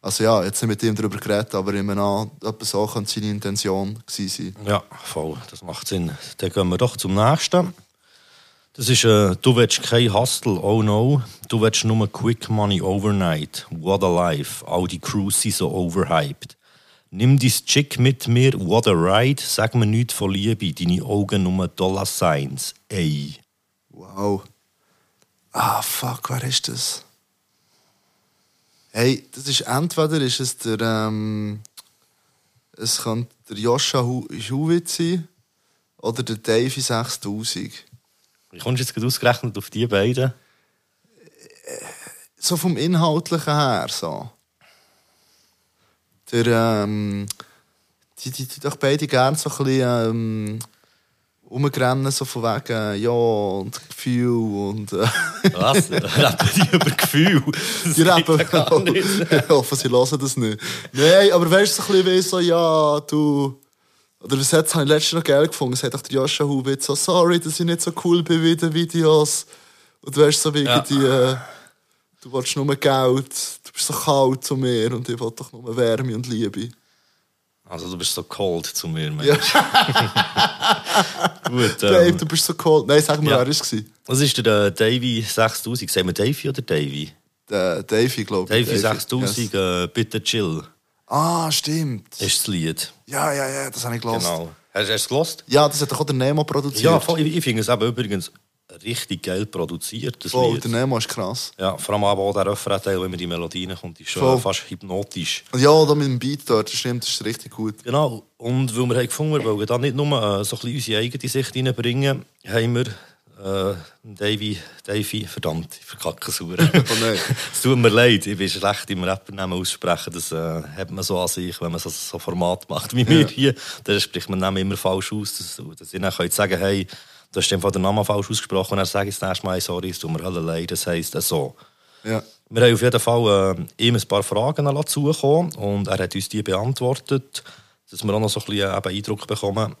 Also ja, jetzt nicht mit ihm darüber geredet, aber ich meine an, etwa so könnte seine Intention gewesen sein. Ja, voll, das macht Sinn. Dann gehen wir doch zum nächsten. Das ist, äh, du willst kein Hustle, oh no. Du willst nur Quick Money Overnight. What a life. All die Crews sind so overhyped. Nimm dein Chick mit mir, what a ride. Sag mir nichts von Liebe, deine Augen nur Dollar Signs. Ey. Wow. Ah, fuck, wer ist das? Hey, das ist entweder ist es der, ähm, es könnte der Joscha Hu- Huwitz sein oder der Davy 6000. Wie kommst du jetzt ausgerechnet auf die beiden? so vom Inhaltlichen her, so. Der, ähm, die, die, die doch beide gerne so ein bisschen, ähm, rumrennen, so von wegen, ja, und Gefühl und, äh, Was? [LAUGHS] Rappen die über Gefühl? Das die rappen. ja gar nicht. [LAUGHS] ich hoffe, sie hören das nicht. Nein, aber weißt du, so ein bisschen wie so, ja, du, oder was hat, habe ich letztens noch geil gefunden, es hat doch der Joscha Hubitz so, sorry, dass ich nicht so cool bin wie den Videos. Und du weißt so wie Ja. die, äh, du willst nur Geld, du bist so kalt zu mir und ich will doch nur Wärme und Liebe. Also du bist so cold zu mir, Mensch. Ja. [LAUGHS] Gut, Dave, ähm, du bist so cold. Nein, sag mir, ja. wer war es? was ist der Davy 6000? Sagen wir Davy oder Davy? Der Davy, glaube ich. Davy 6000, Yes. äh, bitte chill, Ah, stimmt. ist das Lied. Ja, ja, ja, das habe ich gehört. Genau. Hast du es gelost? Ja, das hat doch auch der Nemo produziert. Ja, voll, ich, ich finde es eben übrigens richtig geil produziert, das Voll, Lied. der Nemo ist krass. Ja, vor allem aber auch der Refrain-Teil, wenn man die Melodien kommt, ist schon Voll. fast hypnotisch. Ja, da mit dem Beat dort, das stimmt, das ist richtig gut. Genau, und weil wir haben gefunden wir wollen da nicht nur äh, so ein bisschen unsere eigene Sicht reinbringen, haben wir äh, Davy, Davy, verdammt, ich verkacke es. [LAUGHS] Oh. Es tut mir leid, ich bin schlecht im Rappernamen aussprechen. Das äh, hat man so an sich, wenn man so, so Format macht wie wir hier. Dann spricht man Namen immer falsch aus. Dass, dass ich dann kann sagen hey, du hast einfach den Namen falsch ausgesprochen und dann sage ich das nächste Mal, sorry, es tut mir alle leid. Das heisst so. Ja. Wir haben auf jeden Fall äh, ihm ein paar Fragen zugekommen und er hat uns die beantwortet, dass wir auch noch so ein bisschen äh, eben Eindruck bekommen.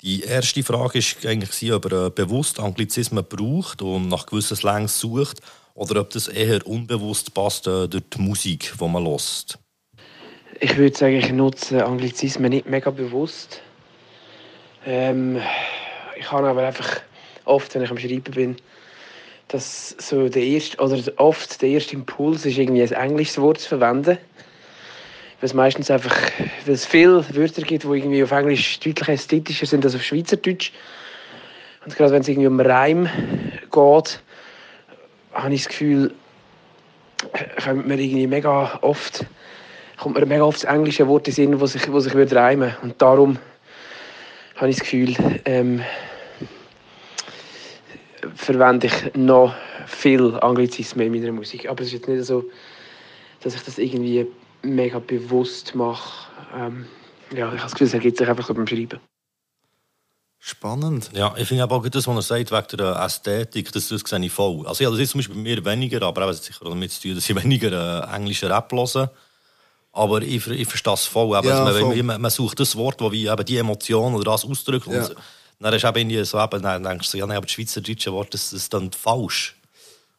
Die erste Frage war eigentlich, ob er äh, bewusst Anglizismen braucht und nach gewissen Slangs sucht oder ob das eher unbewusst passt äh, durch die Musik, die man hört. Ich würde sagen, ich nutze Anglizismen nicht mega bewusst. Ähm, ich habe aber einfach oft, wenn ich am Schreiben bin, dass so der erste, oder oft der erste Impuls ist, irgendwie ein englisches Wort zu verwenden. Weil es meistens einfach, weil es viele Wörter gibt, die irgendwie auf Englisch deutlich ästhetischer sind als auf Schweizerdeutsch. Und gerade wenn es irgendwie um Reim geht, habe ich das Gefühl, kommt mir irgendwie mega oft, kommt mir mega oft das englische Wort in Sinn, das sich, wo sich würde reimen Und darum habe ich das Gefühl, ähm, verwende ich noch viel Anglizismen in meiner Musik. Aber es ist jetzt nicht so, dass ich das irgendwie mega bewusst mache. Ähm, ja, ich habe das Gefühl, es ergibt sich einfach so beim Schreiben. Spannend. Ja, ich finde auch das, was er sagt, wegen der Ästhetik, das, das sehe ich voll. Also ja, das ist zum Beispiel bei mir weniger, aber hat sicher damit zu tun, dass ich weniger äh, englischen Rap höre. Aber ich, ich verstehe es voll. Eben, ja, man, man, man, sucht das Wort, das wie eben die Emotion oder das ausdrückt. Ja. Und dann ist eben so, eben, dann denkst du, ja, nee, aber das schweizerdeutsche Wort, das, das ist dann falsch.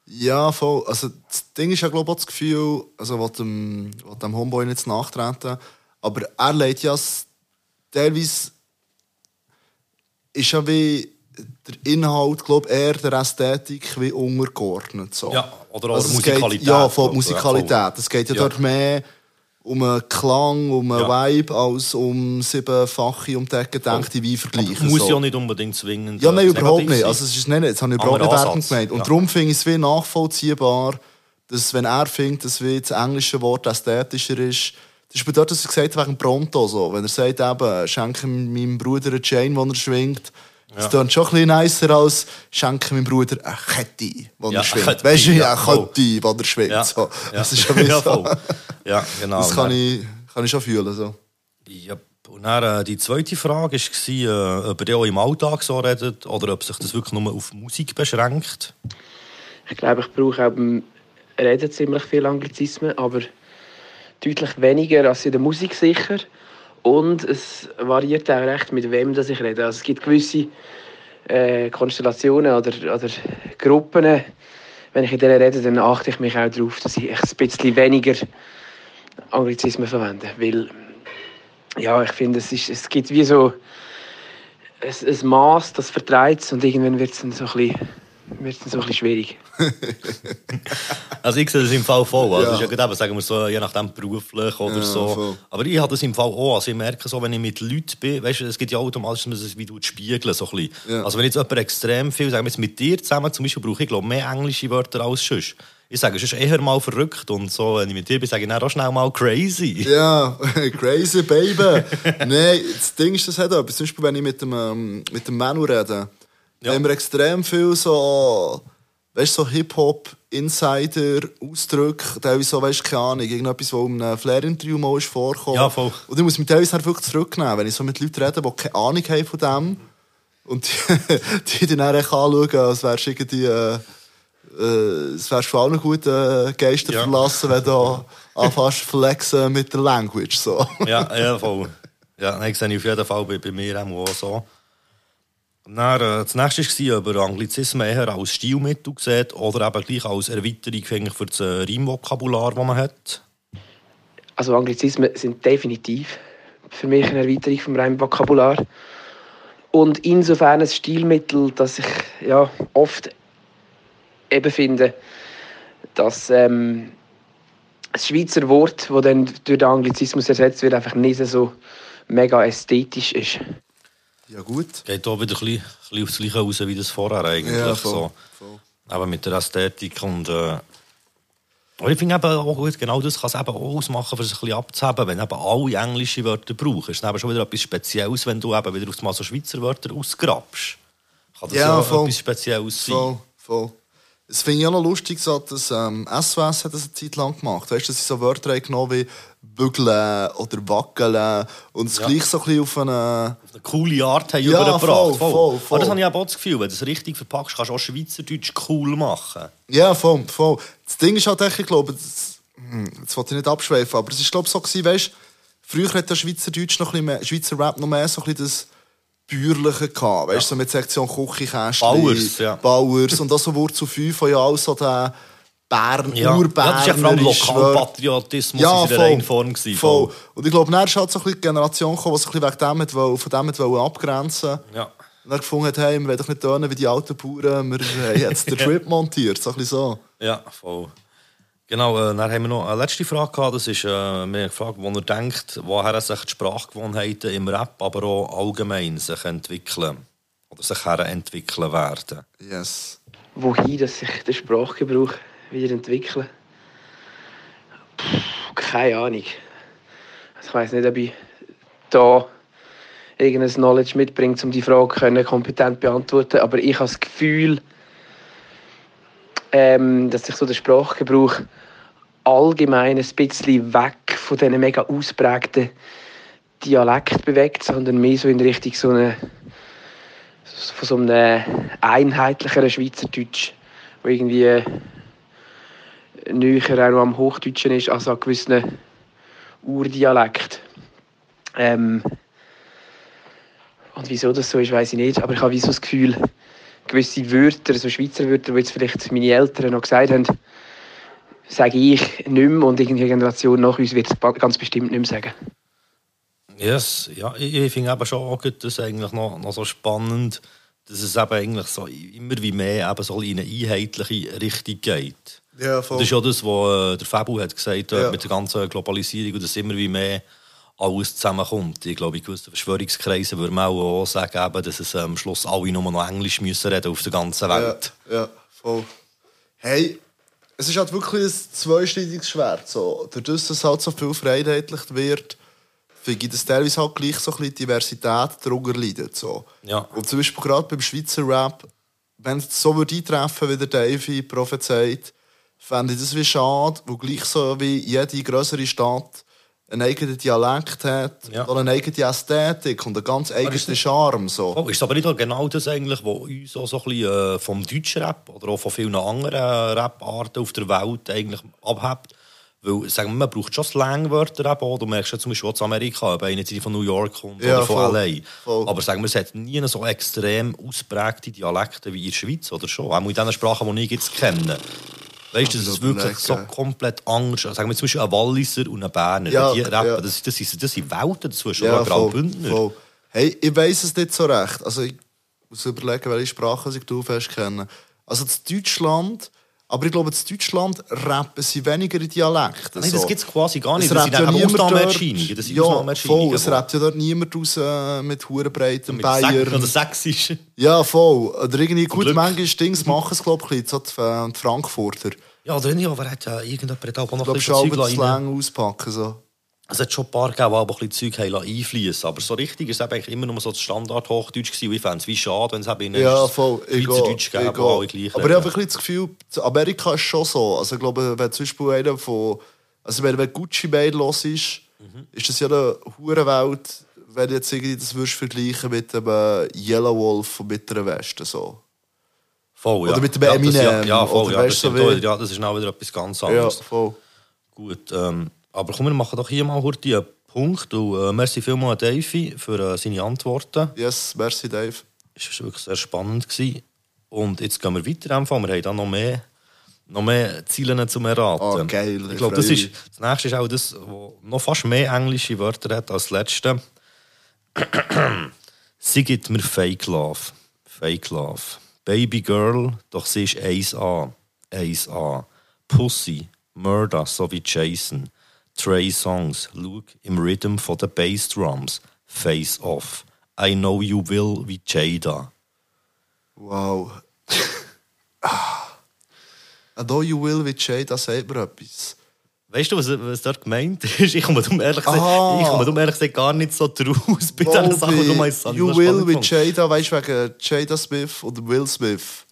Ja, voll. Also das Ding ist ja, glaube ich, das Gefühl, also was dem, dem Homeboy nicht nachtreten, aber er legt ja teilweise ist ja wie der Inhalt, glaube eher der Ästhetik wie untergeordnet. So. Ja, oder auch also Musikalität. Geht, ja, von Musikalität. Es geht ja, ja, dort mehr um einen Klang, um einen ja. Vibe, als um siebenfache um die Ecke gedachte Weinvergleiche. Muss so. ja nicht unbedingt zwingend. Ja, nein, überhaupt nicht. Also, es ist nicht, jetzt habe ich überhaupt nicht Wertung gemeint. Und ja. darum finde ich es wie nachvollziehbar, dass, wenn er findet, dass wie das englische Wort ästhetischer ist, das ist bei dort, was er gesagt hat, wegen Pronto so. Wenn er sagt, eben, schenke meinem Bruder eine Chain, die er schwingt, das ja. klingt schon ein bisschen nicer als schenke meinem Bruder eine Kette, die ja, er schwingt. Weißt du, ja, eine Kette, die er schwingt. Ja. So. Das ist schon [LAUGHS] ja, so. ja, genau. Das kann, ich, kann ich schon fühlen. So. Ja. Und dann, äh, die zweite Frage war, äh, ob ihr auch im Alltag so redet oder ob sich das wirklich nur auf Musik beschränkt. Ich glaube, ich brauche auch beim Reden ziemlich viel Anglizismen, aber deutlich weniger als in der Musik sicher. Und es variiert auch recht, mit wem das ich rede. Also es gibt gewisse äh, Konstellationen oder, oder Gruppen, wenn ich in denen rede, dann achte ich mich auch darauf, dass ich ein bisschen weniger Anglizismen verwende. Weil, ja, ich finde, es, ist, es gibt wie so ein, ein Maß, das vertreibt und irgendwann wird es dann so ein bisschen wird es so ein bisschen schwierig. [LAUGHS] also ich sehe das im Fall voll. Also ja. ist ja gerade eben, sagen wir so, je nachdem beruflich oder ja, so. Voll. Aber ich habe das im Fall auch. Also ich merke so, wenn ich mit Leuten bin, weißt du, es gibt ja automatisch, dass man das wie spiegeln so ein bisschen. Ja. Also wenn jetzt jemand extrem viel, sagen wir jetzt mit dir zusammen zum Beispiel, brauche ich glaube mehr englische Wörter als sonst. Ich sage, es ist eher mal verrückt und so, wenn ich mit dir bin, sage ich dann auch schnell mal crazy. Ja, [LAUGHS] crazy baby. [LAUGHS] Nein, das Ding ist, das hat etwas. Zum Beispiel, wenn ich mit dem, ähm, mit dem Manu rede, ja. haben wir extrem viel so, weißt, so Hip-Hop-Insider-Ausdrücke, teilweise so, weißt, keine Ahnung, irgendetwas, was um ein Flair-Interview mal ist vorgekommen. Ja, voll. Und ich muss mich teilweise halt wirklich zurücknehmen, wenn ich so mit Leuten rede, die keine Ahnung haben von dem. Und die, [LAUGHS] die dann auch anschauen, als wärst du irgendwie, äh, äh, es wärst vor allem gut äh, Geister ja. verlassen, wenn du [LAUGHS] anfängst flexen mit der Language, so. Ja, ja, voll. Ja, nein, ich sehe auf jeden Fall bei, bei mir auch so. Dann, äh, das nächste war, ob er Anglizismen eher als Stilmittel sieht oder eben gleich als Erweiterung für das äh, Reimvokabular, das man hat. Also Anglizismen sind definitiv für mich eine Erweiterung vom Reimvokabular. Und insofern ein Stilmittel, das ich ja, oft eben finde, dass ähm, das Schweizer Wort, das dann durch den Anglizismus ersetzt wird, einfach nicht so mega ästhetisch ist. Ja, gut. Geht auch wieder ein bisschen, ein bisschen aufs Gleiche raus wie das vorher eigentlich. Ja, voll, so. voll. Aber mit der Ästhetik und. Äh, aber ich finde eben auch gut, genau das kann es eben auch ausmachen, für es ein bisschen abzuheben. Wenn eben alle englische Wörter brauchen, ist es schon wieder etwas Spezielles, wenn du eben wieder mal so Schweizer Wörter ausgrabst. Kann das ja, ja etwas Spezielles sein. Voll, voll. Es finde ich auch noch lustig, so, dass ähm, SOS hat das eine Zeit lang gemacht. Weißt du, dass sie so Wörter genommen wie bügeln oder wackeln und es ja. gleich so ein bisschen auf eine... Auf eine coole Art haben ja, übergebracht. Voll, voll, voll. Aber das habe ich auch das Gefühl, wenn du es richtig verpackst, kannst du auch Schweizerdeutsch cool machen. Ja, voll, voll. Das Ding ist halt echt, ich glaube, das, hm, das wollte ich nicht abschweifen, aber es ist glaube ich so gewesen, weißt, früher hat der Schweizerdeutsch noch ein bisschen mehr, Schweizer Rap noch mehr so ein bisschen das Bäuerliche gehabt, weißt ja. so mit Sektion Küchenkästchen, Bauers, ja. Bauers und das so Wort zu fünf, ja auch so der Bern, ja. Urberner. Ja, das war ja vor allem Lokalpatriotismus ja, in der Reinform. Voll. Und ich glaube, dann ist halt so ein bisschen die Generation gekommen, die sich wegen dem von dem abgrenzen Ja. Und dann gefunden hat, hey, wir wollen doch nicht tönen wie die alten Bauern, wir haben jetzt den Trip montiert, so ein bisschen so. Ja, voll. Genau, äh, dann haben wir noch eine letzte Frage gehabt. Das ist äh, wir haben gefragt, wo er denkt, woher sich die Sprachgewohnheiten im Rap, aber auch allgemein sich entwickeln. Oder sich entwickeln werden. Yes. wohin dass sich der Sprachgebrauch wieder entwickelt. Puh, keine Ahnung. Also ich weiß nicht, ob ich da irgendein Knowledge mitbringt, um die Frage können kompetent beantworten. Aber ich habe das Gefühl, ähm, dass sich so der Sprachgebrauch allgemein ein bisschen weg von diesen mega ausprägten Dialekt bewegt, sondern mehr so in Richtung so eine von so einem einheitlicheren Schweizerdeutsch, wo irgendwie näher auch noch am Hochdeutschen ist, als an gewissen Urdialekt. Ähm, und wieso das so ist, weiß ich nicht, aber ich habe so das Gefühl, gewisse Wörter, so Schweizer Wörter, die jetzt vielleicht meine Eltern noch gesagt haben, sage ich nicht mehr und irgendeine Generation nach uns wird es ganz bestimmt nicht mehr sagen. Yes, ja, ich, ich finde eben schon auch das eigentlich noch, noch so spannend, dass es eben eigentlich so immer wie mehr eben so in eine einheitliche Richtung geht. Ja, voll. Das ist ja das, was äh, der Fabu hat gesagt äh, Ja. mit der ganzen Globalisierung und dass immer wie mehr alles zusammenkommt. Ich glaube, in gewissen Verschwörungskreisen würde man auch sagen, eben, dass es am Schluss alle nur noch Englisch müssen reden auf der ganzen Welt. Ja, ja, voll. Hey, es ist halt wirklich ein zweischneidiges Schwert. So. Dadurch, dass es halt so viel vereinheitlicht wird, finde ich, dass teilweise halt gleich so ein bisschen Diversität darunter leidet. So. Ja. Und zum Beispiel gerade beim Schweizer Rap, wenn es so würde eintreffen, wie der Davy prophezeit, fände ich das wie schade, wo gleich so wie jede größere Stadt einen eigenen Dialekt hat, Ja. und eine eigene Ästhetik und einen ganz eigenen Charme. So. Oh, ist aber nicht genau das eigentlich, was uns auch so ein bisschen äh, vom deutschen Rap oder auch von vielen anderen äh, Rap-Arten auf der Welt eigentlich abhebt? Weil, sagen wir, man braucht schon Slangwörter eben auch. Du merkst ja zum Beispiel in Amerika, ob einer von New York kommt Ja, oder von voll. L.A. Voll. Aber sagen wir, es hat nie so extrem ausprägte Dialekte wie in der Schweiz oder schon. Auch in den Sprachen, die ich jetzt kenne. Weißt du, das ist ich wirklich so komplett anders. Sagen wir zum Beispiel ein Walliser und ein Berner. Ja, die rappen, ja. das, das, sind, das sind Welten dazwischen. Ja, oder Graubündner. voll. Hey, ich weiß es nicht so recht. Also ich muss überlegen, welche Sprache ich du fest kenne. Also das Deutschland, aber ich glaube, in Deutschland rappen sie weniger in Dialekten. Nein, das so. gibt es quasi gar nicht. Es Das sind ja Ausnahmeerscheinungen. Das sind ja, Ausnahmeerscheinungen. voll. Es rappt ja dort niemand raus äh, mit Hurenbreiten, Bayern. oder Sächsisch. [LAUGHS] Ja, voll. Oder irgendwie, gut, Glück. manchmal Dings machen es, glaube ich, so die, äh, die Frankfurter. Ja, oder nicht, aber hat ja irgendjemand hat auch noch ein bisschen das. Slang auspacken. So. Es hat schon ein paar gegeben, die aber ein bisschen Zeug haben einfließen Aber so richtig ist es eben immer nur so das Standard-Hochdeutsch gewesen. Und ich fände es wie schade, wenn es eben in Ja, voll. Schweizerdeutsch gäbe, wo alle gleich Aber ich habe ein bisschen das Gefühl, Amerika ist schon so. Also ich glaube, wenn zum Beispiel einer von... Also wenn, wenn Gucci Mane los ist, Mhm. ist das ja eine Hurenwelt, wenn du jetzt irgendwie das würdest vergleichen mit dem Yellow Wolf von Mitteren Westen. So. Voll, ja. Oder mit dem ja, das, Eminem, ja, ja, voll, ja, das so ja, das ist auch wieder etwas ganz Ja, anderes. voll. Gut, ähm, aber komm, wir machen doch hier mal kurz einen Punkt. Und, äh, merci vielmals an Davy für äh, seine Antworten. Yes, merci Dave. Es war wirklich sehr spannend. Gewesen. Und jetzt gehen wir weiter. Einfach. Wir haben da noch mehr, noch mehr Ziele zum Erraten. Ah, geil, ich glaube, das, ist, das nächste ist auch das, wo noch fast mehr englische Wörter hat als das letzte. [CLEARS THROAT] sie gibt mir Fake Love. Fake Love. Baby Girl, doch sie ist 1A. 1A. Pussy, Murder sowie Jason. Trey Songs, Luke im Rhythm von den Bassdrums. Face Off. I Know You Will wie Jada. Wow. [LAUGHS] Ah. I know you will with Jay, das sagt mir etwas. Weißt du, was, was dort gemeint ist? Ich komme darum ehrlich, gesagt, Ah. ich komme darum ehrlich gesagt gar nicht so draus bei diesen Sachen, die du meinst. You will with Jada, weißt du, wegen Jada Smith oder Will Smith.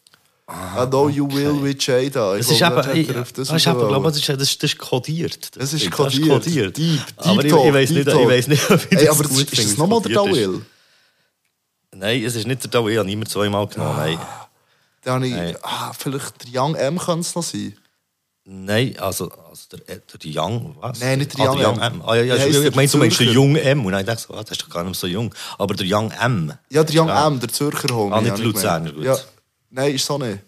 I know you will with Jada. Ich Das ist glaube, eben, auf das das ist eben, glaube, das ist, das, ist, das ist kodiert. Das ist Das kodiert. kodiert. Deep, aber Deep ich, ich, weiß nicht, ich weiß nicht, [LAUGHS] ob ich Ey, das aber gut das, ist finde, das nochmal der kodiert Da ist. Will? Nein, es ist nicht der Dau. Ich habe niemand zweimal genommen. Nein. Dann habe ich, Nein. ah, vielleicht der Young M könnte es noch sein. Nein, also, also der, äh, der Young, was? Nein, nicht der ah, Young der M. Ah, ja, ja, ich, der? meine, du meinst den? Jung M. Und dann dachte ich so, ah, das ist doch gar nicht so jung. Aber der Young M. Ja, der Young Ja. M, der Zürcher Homie. Ah, nicht der. Luzerner, gut. Nein, ist so nicht.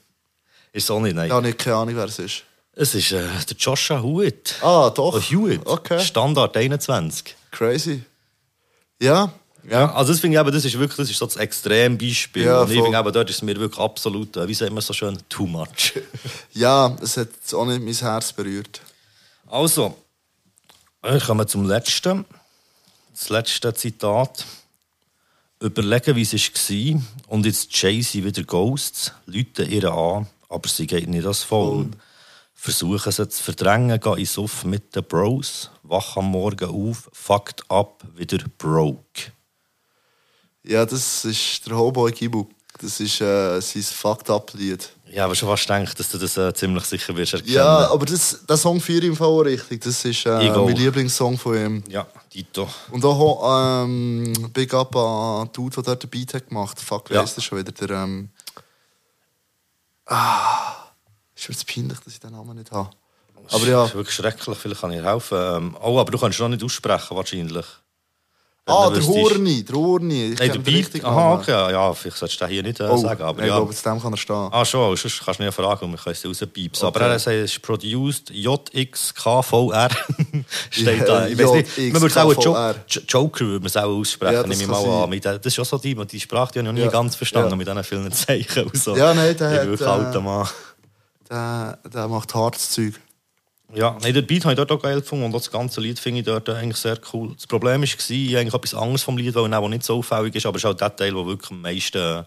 Ist auch nicht, nein. Da habe ich keine Ahnung, wer es ist. Es ist äh, der Joshua Hewitt. Ah, doch. Oh, Hewitt. Okay. Standard 21. Crazy. Ja, Ja, also das finde ich eben, das ist wirklich das ist so das Extrembeispiel. Ja, und ich finde eben, dort ist es mir wirklich absolut, äh, wie sagt man so schön, too much. [LAUGHS] Ja, es hat auch nicht mein Herz berührt. Also, wir kommen zum letzten. Das letzte Zitat. Überlegen, wie es war. Und jetzt Jay-Z wieder Ghosts, Leute ihr an, aber sie geht nicht als voll. Versuchen sie zu verdrängen, gehen ins Suff mit den Bros, wach am Morgen auf, fucked up, wieder broke. Ja, das ist der Hoboy Gibu. Das ist äh, sein Fucked Up-Lied. Ja, aber schon fast gedacht, dass du das äh, ziemlich sicher wirst erkennen. Ja, aber das, der Song führt im Fall richtig. Das ist äh, mein Lieblingssong von ihm. Ja, Dito. Und auch ähm, Big Up an Dude, der dort den Beat hat gemacht Fuck, wie Ja. der schon wieder? Der, ähm, ah, ist mir jetzt peinlich, dass ich den Namen nicht habe. Aber ja. Das ist wirklich schrecklich, vielleicht kann ich helfen. Ähm, oh, aber du kannst noch nicht aussprechen, wahrscheinlich. Ah, der Horny, der Horny. Ich Nein, der Beat. Aha, okay. Ja, vielleicht solltest du den hier nicht äh, Oh, sagen. Aber ich ja. glaube, zu dem kann er stehen. Ah, schon, sonst kannst du nicht fragen und wir können es rauspiepsen. Okay. Aber er sagt, es ist produced JXKVR. [LAUGHS] Steht da. Ich weiß nicht, man würde es auch. Jo- Joker würde man es auch aussprechen, Ja, das nehme ich mal an. das ist ja so die, die Sprache, die habe ich noch nie Ja. ganz verstanden, Ja. mit diesen vielen Zeichen und so. Ja, nein, der Ich bin wirklich äh, alter Mann. Der, der macht hartes Zeug. Ja, nein, den Beat habe ich dort auch geil gefunden und das ganze Lied finde ich dort eigentlich sehr cool. Das Problem war, ich eigentlich etwas anderes vom Lied, weil er nicht so auffällig ist, aber es ist auch der Teil, der wirklich am meisten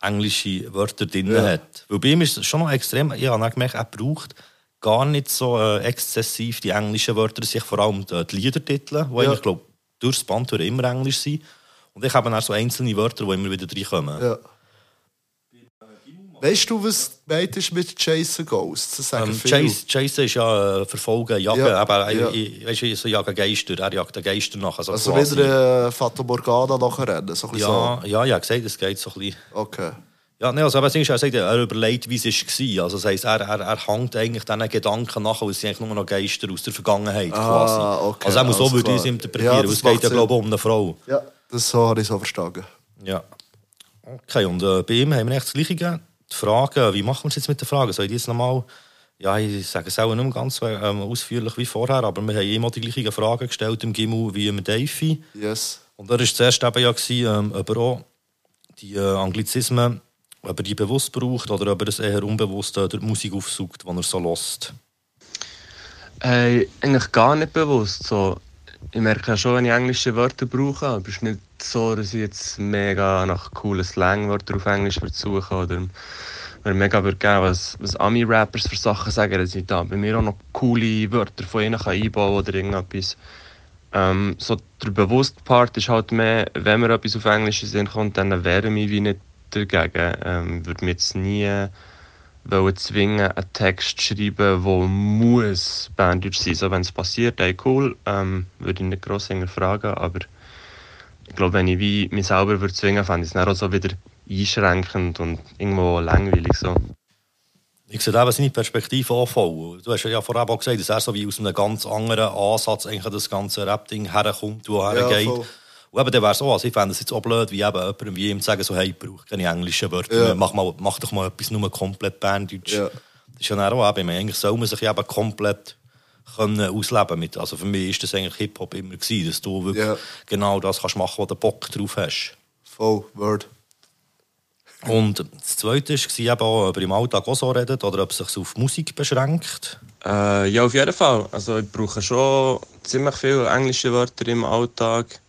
englische Wörter drin Ja. hat. Weil bei ihm ist es schon noch extrem, ich habe gemerkt, er braucht gar nicht so äh, exzessiv die englischen Wörter, sich vor allem die, die Liedertitel, die Ja. eigentlich, glaube durchs Band durch immer Englisch sind. Und ich habe dann auch so einzelne Wörter, die immer wieder reinkommen. Ja. Weißt du, was weit ist mit Jason Ghosts? Das sagen Ähm, viele. Chase, Chase ist ja äh, verfolgen, jagen, Ja, aber ja. ich, weißt du, so jagen Geister, er jagt den Geister nach. Also, Also quasi. wieder äh, Fata Morgana nachher rennen. So ein bisschen Ja, ja, ja, gesagt, es geht so ein bisschen. so. Okay. Ja, nee, also, aber er, sagt, er überlegt, wie es war. Also, das heisst, er, er, er hängt eigentlich diesen Gedanken nach, weil es sind eigentlich nur noch Geister aus der Vergangenheit Ah, quasi. okay, also, eben so alles würde ich es interpretieren, Ja, weil es geht ja, glaube ich, um eine Frau. Ja, das so habe ich so verstanden. Ja. Okay, und äh, bei ihm haben wir echt das Gleiche gegeben. Die Frage, wie machen wir es jetzt mit den Fragen? Soll ich jetzt nochmal, ja, ich sage es auch nicht mehr ganz ähm, ausführlich wie vorher, aber wir haben immer die gleichen Fragen gestellt im Gimu wie im Davy. Yes. Und da war zuerst eben ja, gewesen, ähm, ob er auch die äh, Anglizismen, ob er die bewusst braucht oder ob er es eher unbewusst äh, durch die Musik aufsucht, die er so lässt. Äh, eigentlich gar nicht bewusst. So, ich merke ja schon, wenn ich englische Wörter brauche, aber es ist nicht so, dass ich jetzt mega nach coolen Slangwörtern auf Englisch suchen oder mir mega würde geben, was, was Ami-Rappers für Sachen sagen, dass ich da bei mir auch noch coole Wörter von ihnen kann einbauen oder irgendetwas. Ähm, so der bewusste Part ist halt mehr, wenn mir etwas auf Englisch Sinn kommt, dann ich mich wie nicht dagegen. Ähm, würde mich jetzt nie wollen zwingen, einen Text zu schreiben, der muss Banddeutsch sein. So, wenn es passiert, ey, cool, ähm, würde ich nicht gross hinterfragen, aber ich glaube, wenn ich wie mich selber würde zwingen, fände ich es dann auch so wieder einschränkend und irgendwo langweilig so. Ich sehe eben seine Perspektive auch voll. Du hast ja vorher auch gesagt, dass er so wie aus einem ganz anderen Ansatz eigentlich an das ganze Rap-Ding herkommt, wo er Ja, geht. voll. Und eben, dann wäre es so, also ich fände es jetzt auch blöd, wie eben jemandem wie ihm zu sagen, so, hey, ich brauche keine englischen Wörter Ja. mehr, mach, mal, mach doch mal etwas nur komplett Berndeutsch. Ja. Das ist ja dann auch eben, ich meine, eigentlich soll man sich eben komplett können ausleben mit. Also für mich ist das eigentlich Hip-Hop immer gewesen, dass du wirklich Ja. genau das kannst machen, wo du Bock drauf hast. Voll, Word. Und das Zweite war eben auch, ob er im Alltag auch so redet oder ob es sich auf Musik beschränkt. Äh, ja, auf jeden Fall. Also ich brauche schon ziemlich viele englische Wörter im Alltag.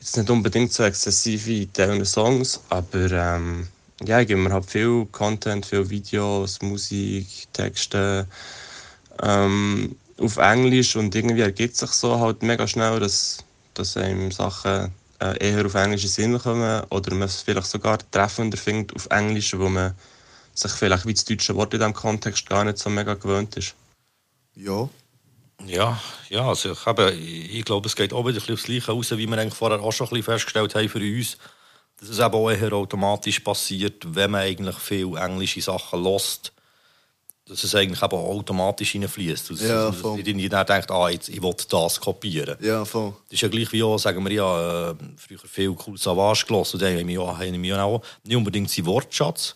Jetzt nicht unbedingt so exzessiv wie in Songs, aber ähm, ja, ich gebe mir halt viel Content, viel Videos, Musik, Texte ähm, auf Englisch und irgendwie ergibt sich so halt mega schnell, dass, dass einem Sachen äh, eher auf Englisch in Sinn kommen oder man es vielleicht sogar treffender findet auf Englisch, wo man sich vielleicht wie das deutsche Wort in diesem Kontext gar nicht so mega gewöhnt ist. Ja. Ja, ja also ich, habe, ich glaube, es geht auch wieder ein bisschen aufs Gleiche raus, wie wir eigentlich vorher auch schon ein bisschen festgestellt haben für uns, dass es eben auch eher automatisch passiert, wenn man eigentlich viel englische Sachen lässt, dass es eigentlich auch automatisch reinfließt. Dass, Ja, dass voll. ich nicht denkt, ah, jetzt, ich will das kopieren. Ja, voll. Das ist ja gleich wie auch, sagen wir ja, äh, früher viel cool Savage gelassen und dann ja, haben wir ja auch nicht unbedingt seinen Wortschatz,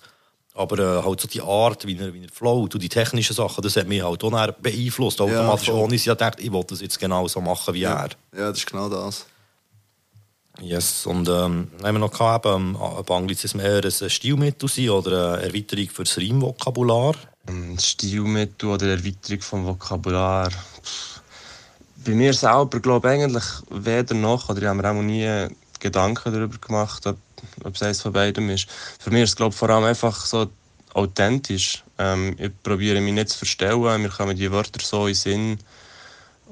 aber äh, halt so die Art, wie er, wie er float und die technischen Sachen, das hat mich halt auch beeinflusst, automatisch, voll. ohne dass ich ja dachte, ich wollte das jetzt genau so machen wie Ja. er. ja, das ist genau das. Yes, und ähm, haben wir noch gehabt, ob Anglizismen eher ein Stilmittel sind oder eine Erweiterung für das Reimvokabular? Ähm, Stilmittel oder Erweiterung vom Vokabular. Bei mir selber glaube ich eigentlich weder noch, oder ich habe mir auch nie Gedanken darüber gemacht, ob, ob es eines von beidem ist. Für mich ist es glaube ich, vor allem einfach so authentisch. Ähm, ich probiere mich nicht zu verstellen, mir kommen die Wörter so in den Sinn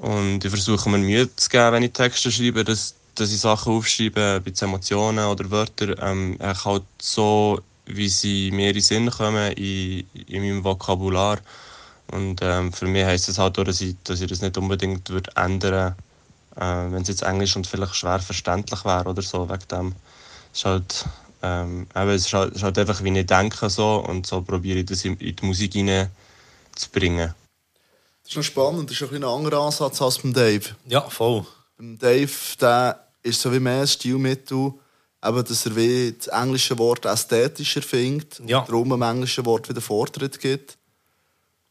und ich versuche mir Mühe zu geben, wenn ich Texte schreibe, dass, dass ich Sachen aufschreibe, ob Emotionen oder Wörter, ähm, ich halt so, wie sie mir in den Sinn kommen, in, in meinem Vokabular. Und ähm, für mich heisst das halt auch, dass ich, dass ich das nicht unbedingt würde ändern würde, äh, wenn es jetzt Englisch und vielleicht schwer verständlich wäre oder so, wegen dem. Es ist halt, ähm, es ist halt, es ist halt einfach, wie ich denke so, und so probiere ich das in, in die Musik hineinzubringen. Das ist noch spannend, das ist ein, bisschen ein anderer Ansatz als beim Dave. Ja, voll. Beim Dave der ist so wie mehr ein Stilmittel, eben, dass er wie das englische Wort ästhetischer findet Ja. und darum dem englischen Wort wieder Vortritt gibt.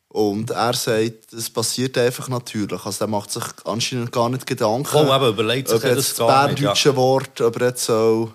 Und er sagt, es passiert einfach natürlich. Also er macht sich anscheinend gar nicht Gedanken, Voll, eben, überlegt sich ob das jetzt das nicht, berndeutsche Wort, ob er jetzt so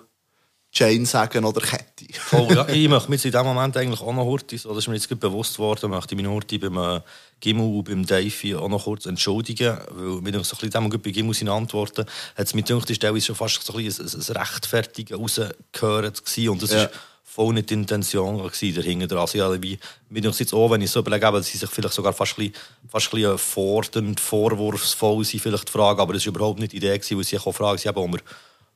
Jane sagen oder Kette. Voll, ja. [LAUGHS] Ich möchte mich in diesem Moment eigentlich auch noch kurz, so, das ist mir jetzt bewusst worden, möchte ich mich kurz beim äh, Gimmel und beim Davy auch noch kurz entschuldigen, weil ich so ein bisschen bei Gimmel seine Antworten, hat es mir gedacht, ist schon fast so ein, bisschen ein, ein Rechtfertigen rausgehört gewesen und das Ja. ist voll nicht die Intention dahinter dran. Also, ja, wie, mir jetzt auch, wenn ich so überlege, dass sie sich vielleicht sogar fast ein bisschen, fast ein bisschen fordernd, vorwurfsvoll sind, vielleicht die Frage, aber das war überhaupt nicht die Idee, gewesen, weil sie auch Fragen sind, wo wir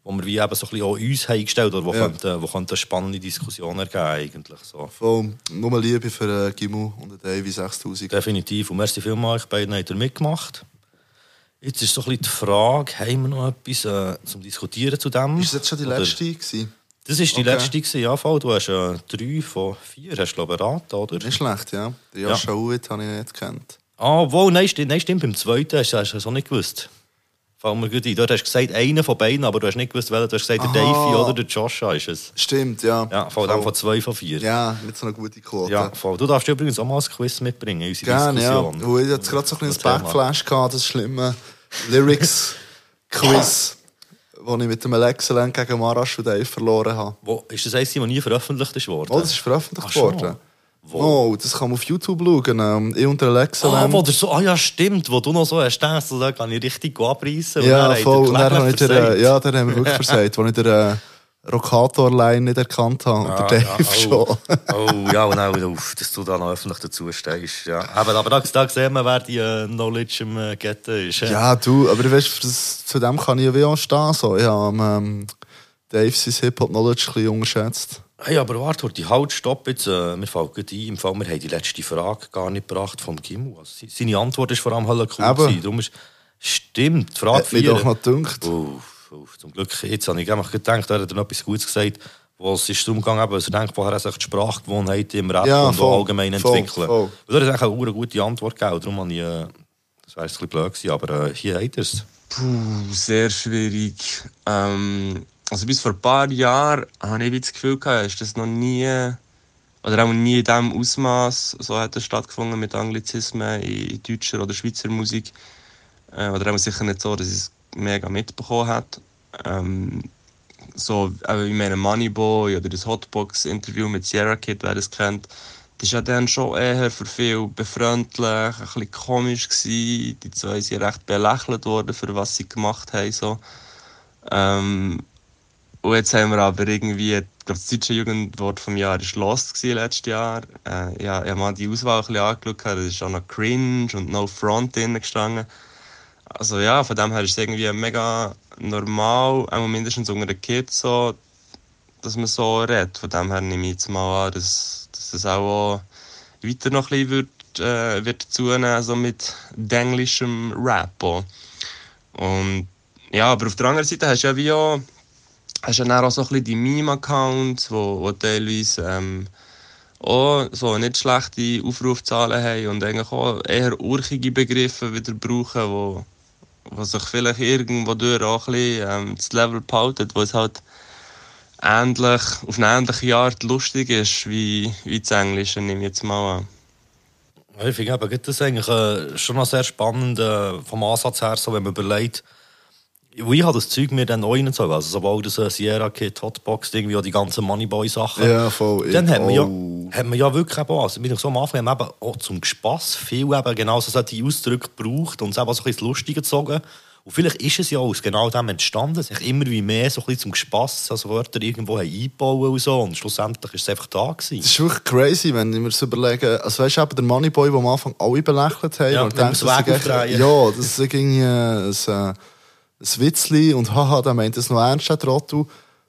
wo wir wie eben so ein bisschen auch uns haben gestellt oder wo, Ja. könnte, wo könnte eine spannende Diskussion ergeben eigentlich. So. Voll, nur Liebe für äh, Gimu und den Davy 6000. Definitiv. Und merci vielmals, euch beiden habt ihr mitgemacht. Jetzt ist so ein bisschen die Frage, haben wir noch etwas äh, zum Diskutieren zu dem? Ist das jetzt schon die Oder- letzte gewesen? Das ist die Okay. letzte gewesen, ja, voll. Du hast äh, drei von vier, hast du erraten, oder? Nicht schlecht, ja. Der Ja. Josh Howitt habe ich nicht gekannt. Ah, wo, nein, stimmt, nein, stimmt, beim zweiten hast du hast du es auch nicht gewusst. Fällt mir gut ein. Dort hast du gesagt, einer von beiden, aber du hast nicht gewusst, welcher. Du hast gesagt, der Aha. Davy oder der Joshua ist es. Stimmt, ja. Ja, von dem von zwei von vier. Ja, nicht so eine gute Quote. Ja, voll. Du darfst übrigens auch mal ein Quiz mitbringen in unsere Gerne, ja. Diskussion. Wo ich jetzt gerade so ein kleines. Backflash hatte, das schlimme Lyrics-Quiz, [LAUGHS] wo ich mit dem Alexa gegen Marasch und Dave verloren habe. Wo, ist das eins, das nie veröffentlicht ist worden? Oh, das ist veröffentlicht Ach, schon? worden. Wo? Oh, das kann man auf YouTube schauen. Ähm, ich und Alexa. Ah, wo der so, ah ja, stimmt, wo du noch so hast, denkst, da kann ich richtig abreißen. ja, voll. Und dann habe ich der, äh, ja, dann haben wir wirklich versagt, als ich den äh, Rockator-Line nicht erkannt habe. Und der Dave schon. oh. oh, ja, und auch, uff, dass du da noch öffentlich dazu stehst. Ja. Aber, aber da, da sehen wir, wer die äh, Knowledge im äh, Getten ist. hä? Ja, du, aber weißt, für das, zu dem kann ich ja wie auch stehen. So. Ich habe ähm, Dave sein Hip-Hop-Knowledge ein bisschen unterschätzt. Hey, aber warte, Horti, halt, stopp jetzt. Äh, mir fällt gerade ein, im Fall, wir haben die letzte Frage gar nicht gebracht vom Gimu. Also, se- seine Antwort ist vor allem halt cool. Gewesen. Darum ist, stimmt, die Frage Hat mich 4. doch noch gedünkt. Uff, uff, zum Glück, jetzt habe ich einfach gedacht, er hat noch etwas Gutes gesagt, wo es ist darum gegangen, dass er denkt, woher er sich die Sprachgewohnheiten im Rap Ja, und voll, allgemein voll, entwickeln. voll. Und da hat er eigentlich auch eine gute Antwort gegeben. Darum habe ich, äh, das wäre jetzt ein bisschen blöd gewesen, aber äh, hier hat er es. Puh, sehr schwierig. Ähm, also bis vor ein paar Jahren habe ich das Gefühl gehabt, ist das noch nie oder auch nie in diesem Ausmaß so hat es stattgefunden mit Anglizismen in deutscher oder Schweizer Musik. Äh, oder auch sicher nicht so, dass ich es mega mitbekommen hat. Ähm, so, aber ich meine Moneyboy oder das Hotbox-Interview mit Sierra Kid, wer das kennt, das ist ja dann schon eher für viele befreundlich, ein bisschen komisch gewesen. Die zwei sind recht belächelt worden, für was sie gemacht haben. So. Ähm, und jetzt haben wir aber irgendwie, ich glaube, das deutsche Jugendwort vom Jahr war Lost gewesen, letztes Jahr. Äh, ja, ich habe mal die Auswahl ein bisschen angeschaut, da ist auch noch Cringe und No Front drin gestanden. Also ja, von dem her ist es irgendwie mega normal, auch mindestens unter den Kids so, dass man so redet. Von dem her nehme ich jetzt mal an, dass, dass das auch weiter noch ein bisschen wird, äh, wird zunehmen, so mit englischem Rap. Auch. Und ja, aber auf der anderen Seite hast du ja wie auch, hast ja dann auch so ein bisschen die Meme-Accounts, wo, wo teilweise ähm, auch so nicht schlechte Aufrufzahlen haben und eigentlich auch eher urchige Begriffe wieder brauchen, wo, wo sich vielleicht irgendwo durch auch ein bisschen ähm, das Level behalten, wo es halt ähnlich, auf eine ähnliche Art lustig ist wie, wie das Englische, nehme ich jetzt mal an. Ich finde das eigentlich äh, schon noch sehr spannend äh, vom Ansatz her, so, wenn man überlegt, Und ich habe das Zeug mir dann auch reingezogen. Also, sobald das äh, Sierra Kid, Hotbox, irgendwie auch die ganzen Moneyboy-Sachen. Ja, voll. Dann man, ja, Oh. hat man ja wirklich eben also bin ich so am Anfang, haben wir eben auch zum Spass viel eben genau so solche Ausdrücke gebraucht und es eben so ein bisschen ins Lustige gezogen. Und vielleicht ist es ja aus genau dem entstanden, sich immer wie mehr so ein bisschen zum Spass, also Wörter irgendwo haben einbauen und so. Und schlussendlich ist es einfach da gewesen. Das ist wirklich crazy, wenn ich mir das überlege. Also weißt du, eben der Moneyboy, den am Anfang alle belächelt haben. Ja, und denkt, das. Ja, das irgendwie ein, ein, ein Witzli und haha, der meint das noch ernst, der Trottel.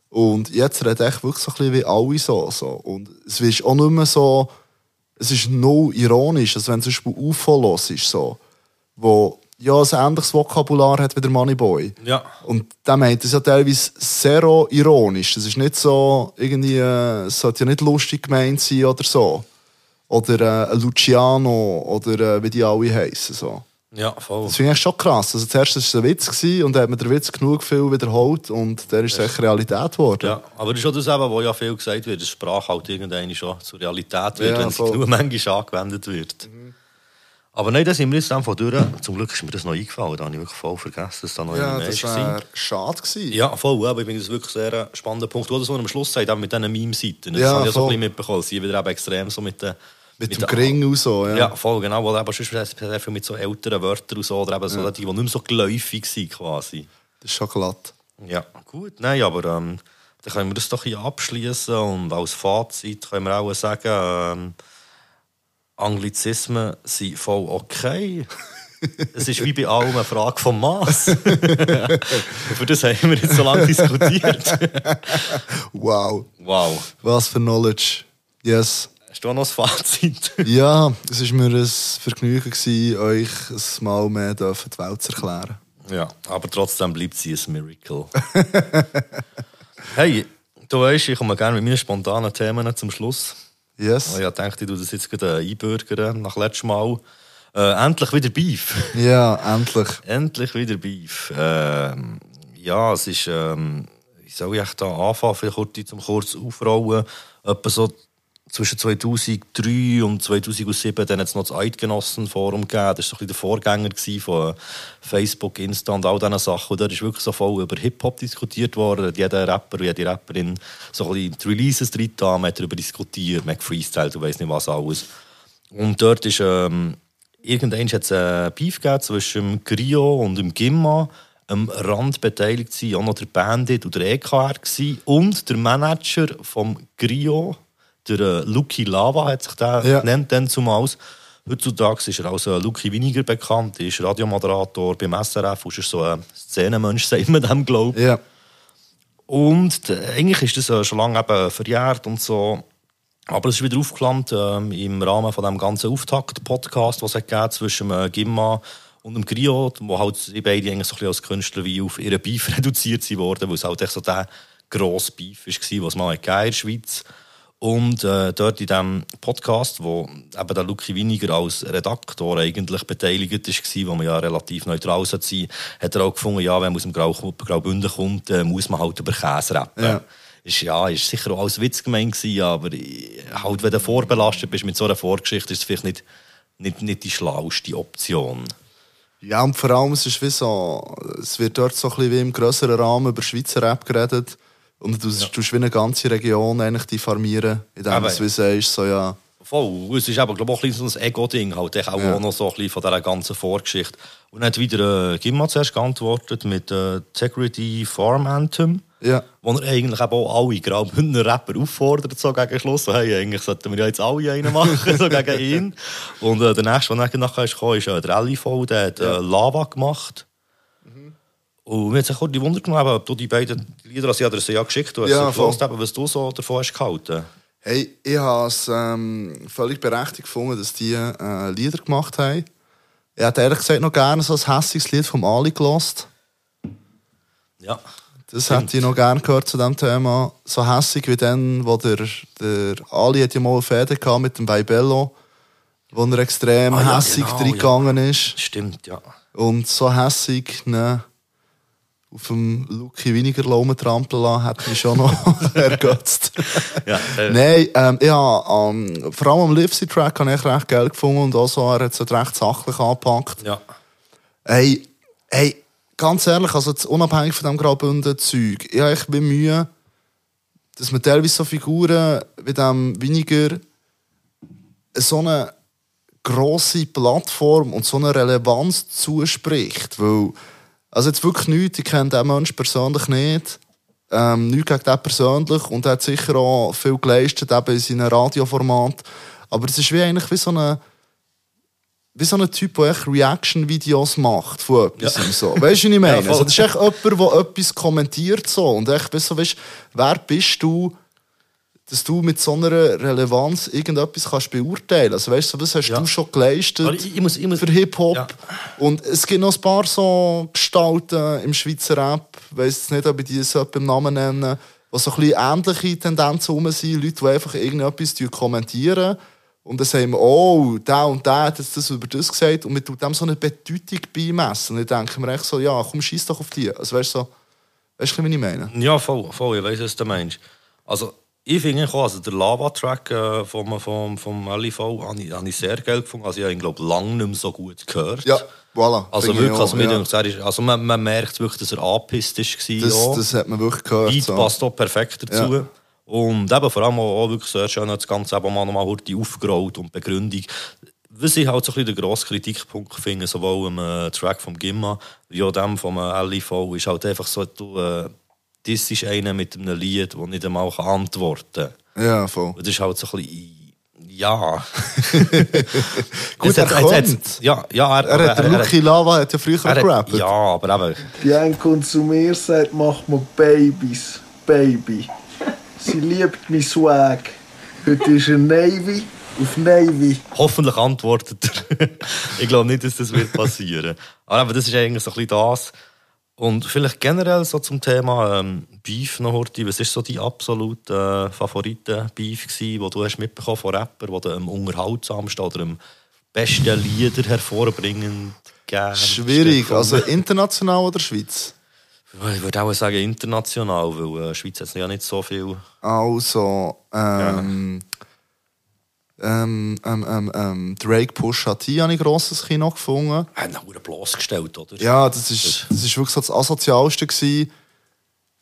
Und jetzt redet echt wirklich so ein bisschen wie alle so. so. Und es ist auch nicht mehr so, es ist null ironisch, also wenn du zum Beispiel UFO los ist, so, wo ja ein ähnliches Vokabular hat wie der Moneyboy. Ja. Und der meint das ja teilweise sehr ironisch. Das ist nicht so, irgendwie, äh, es sollte ja nicht lustig gemeint sein oder so. Oder äh, Luciano oder äh, wie die alle heißen. So. Ja, voll. Das finde ich schon krass. Also zuerst war es ein Witz gewesen, und dann hat man den Witz genug viel wiederholt und der ist echt Realität geworden. Ja, aber das ist auch das, eben, wo ja viel gesagt wird, dass Sprache halt irgendwann schon zur Realität wird, Ja, wenn sie voll. genug manchmal angewendet wird. Aber nein, da sind wir jetzt von durch. Zum Glück ist mir das noch eingefallen, da habe ich wirklich voll vergessen, dass da noch Ja, das war. wäre schade gewesen. Ja, voll, aber ich finde das wirklich sehr ein spannender Punkt. Oder das, was er am Schluss sagt, mit diesen Meme-Seiten. Das Ja, habe ich ja so ein bisschen mitbekommen. Sie wieder eben extrem so mit den... Mit, dem den- Gring und so. Ja. Ja, voll, genau. Weil eben sonst sehr viel mit so älteren Wörtern und so, oder eben so die, die nicht mehr so geläufig sind, quasi. Das ist schon glatt. Ja, gut. Nein, aber ähm, dann können wir das doch hier abschließen und als Fazit können wir auch sagen, ähm, Anglizismen sind voll okay. [LAUGHS] es ist wie bei allem eine Frage vom Maß. Für [LAUGHS] das haben wir jetzt so lange diskutiert. Wow. wow. Was für Knowledge. Yes. Hast du auch noch das Fazit? [LAUGHS] Ja, es war mir ein Vergnügen, gewesen, euch es mal mehr die Welt zu erklären. ja, aber trotzdem bleibt sie ein Miracle. [LAUGHS] hey, du weißt, ich komme gerne mit meinen spontanen Themen zum Schluss. Yes. Oh, ja, dachte ich, du das jetzt gerade einbürgern nach letztem Mal. Äh, endlich wieder Beef. [LAUGHS] Ja, endlich. endlich wieder Beef. Ähm, ja, es ist, ähm, wie soll ich echt da anfangen, vielleicht kurz zum kurz aufrollen. Etwa so zwischen 2003 und 2007 dann es noch das Eidgenossenforum gegeben. Das war so ein der Vorgänger von Facebook, Insta und all diesen Sachen. Und dort ist wirklich so voll über Hip-Hop diskutiert worden. Da Jeder Rapper jede Rapperin so ein die Releases drin da, man hat darüber diskutiert, man hat gefreestylt und weiss nicht was alles. Und dort ist, ähm, irgendwann hat es einen Beef gegeben zwischen dem Grio und dem Gimma. Am Rand beteiligt waren auch noch der Bandit und der EKR gewesen. und der Manager vom Grio, der äh, Lucky Lava hat sich der Ja. nennt dann zumals. Heutzutage ist er als äh, Lucky weniger bekannt, er ist Radiomoderator beim SRF ist so ein Szenenmensch, [LAUGHS] sagt man dem, glaube ich. Ja. Und äh, eigentlich ist das äh, schon lange eben verjährt und so. Aber es ist wieder aufgeflammt ähm, im Rahmen von dem ganzen Auftakt-Podcast, was es gegeben zwischen dem äh, Gimma und dem Griot, wo halt die beiden eigentlich so ein bisschen als Künstler wie auf ihren Beef [LAUGHS] reduziert worden, weil es halt echt so der grosse Beef war, was mal in der Schweiz. Und äh, dort in diesem Podcast, wo eben der Luki Winiger als Redaktor eigentlich beteiligt war, wo man ja relativ neutral sein sollte, hat er auch gefunden, ja, wenn man aus dem Grau Graubünden kommt, äh, muss man halt über Käse rappen. Ja. Ist, ja, ist sicher auch als Witz gemeint gewesen, aber halt, wenn du vorbelastet bist mit so einer Vorgeschichte, ist es vielleicht nicht, nicht, nicht die schlauste Option. Ja, und vor allem, es ist wie so, es wird dort so ein bisschen wie im grösseren Rahmen über Schweizer Rap geredet. Und du ja. tust wie eine ganze Region eigentlich diffamieren, indem Aber- du sagst, so ja, Voll. Es ist eben, glaube ich, auch ein bisschen so ein Ego-Ding, halt auch, Ja. noch so ein bisschen von dieser ganzen Vorgeschichte. Und dann hat wieder äh, Gimma zuerst geantwortet mit äh, Integrity Farm Anthem, ja, wo er eigentlich auch alle Graubündner Rapper auffordert, so gegen Schluss. So, hey, eigentlich sollten wir ja jetzt alle einen machen, [LAUGHS] so gegen ihn. Und äh, der nächste, der nachher ist gekommen, ist äh, der LIV, der hat äh, Lava gemacht. Und mir hat sich auch die Wunder genommen, ob du die beiden Lieder, die ich dir ja geschickt habe, Ja, ja, eben, was du so davon hast gehalten. Hey, ich habe es ähm, völlig berechtigt gefunden, dass die äh, Lieder gemacht haben. Ich hätte ehrlich gesagt noch gerne so ein hässiges Lied vom Ali gelost. Ja. Das hätte ich noch gerne gehört zu diesem Thema. So hässig wie dann, wo der, der Ali hat ja mal eine Fäde gehabt mit dem Weibello, wo er extrem Ah, ja, hässig genau, reingegangen ist. Stimmt, ja. Und so hässig ne, auf dem Luki weniger Laumen trampeln lassen, hat mich schon noch [LAUGHS] ergötzt. ja äh, Nein, ähm, ja, ähm, vor allem am Livesy-Track habe ich recht geil gefunden und auch so, er hat es recht sachlich angepackt. ja. Hey, hey, ganz ehrlich, also jetzt unabhängig von dem Graubünden-Zeug, ich habe echt wie Mühe, dass man teilweise so Figuren wie dem weniger so eine grosse Plattform und so eine Relevanz zuspricht. Weil, also jetzt wirklich nichts, ich kenne diesen Menschen persönlich nicht. Ähm, nichts gegen den persönlich und er hat sicher auch viel geleistet, eben in seinem Radioformat. Aber es ist wie eigentlich wie so eine wie so ein Typ, der echt Reaction-Videos macht von etwas. Ja. So. Weißt du, was ich [LAUGHS] meine? Ja, also, das ist echt jemand, der etwas kommentiert. So. Und echt, weißt du, weißt, wer bist du, dass du mit so einer Relevanz irgendetwas kannst beurteilen Also, weißt du, was hast Ja. du schon geleistet ich- ich muss- ich muss- für Hip-Hop? Ja. Und es gibt noch ein paar so Gestalten im Schweizer Rap, ich weiss nicht, ob ich die so beim Namen nennen, die so ein bisschen ähnliche Tendenzen rum sind. Leute, die einfach irgendetwas kommentieren. Und dann sagen wir, oh, der und der hat jetzt das über das gesagt. Und man tut dem so eine Bedeutung beimessen. Und dann denke ich mir echt so, ja, komm, schieß doch auf die. Also, weißt du, so, weißt du, was ich meine? Ja, voll, voll, ich weiß, was du meinst. Also, ich finde auch, also der Lava-Track äh, vom, vom, vom LIV habe ich, habe ich sehr geil gefunden. Also, ich habe ihn, glaube lang nicht mehr so gut gehört. Ja, voilà. Also wirklich, auch, also, mir ja. denkt, ist- also man, man merkt wirklich, dass er angepisst war. das, auch. das hat man wirklich gehört. Beat So. passt auch perfekt dazu. Ja. Und eben vor allem auch, auch wirklich sehr schön das Ganze eben mal nochmal die aufgerollt und Begründung. Was ich halt so ein bisschen der grosse Kritikpunkt finde, sowohl im äh, Track vom Gimma wie auch dem vom äh, LIV, ist halt einfach so, du, äh, das ist einer mit einem Lied, der nicht einmal antworten kann. Ja, voll. Und Das ist halt so ein bisschen, ja. [LAUGHS] Gut, er hat- kommt. Ja, ja, er, Er hat, er- Lucky Lava hat ja früher er gerappt. Ja, aber eben, Die ein zu mir sagt, mach mir Babys, Baby. Sie liebt mein Swag. Heute ist er Navy auf Navy. Hoffentlich antwortet er. [LAUGHS] ich glaube nicht, dass das wird passieren. Aber eben, das ist eigentlich so ein bisschen das. Und vielleicht generell so zum Thema ähm, Beef noch heute. Was ist so die absolute äh, Favoriten-Beef gewesen, wo du hast mitbekommen von Rapper, wo du am unterhaltsamsten oder am besten Lieder hervorbringen gern Schwierig. Also international oder Schweiz? ich würde auch sagen international, weil äh, Schweiz hat ja nicht so viel. Also, ähm, ähm, ähm, ähm, ähm, Drake Pusha T habe ich grosses Kino gefunden. Er hat ihn bloßgestellt, oder? Ja, das ist, das ist wirklich so das Asozialste gewesen.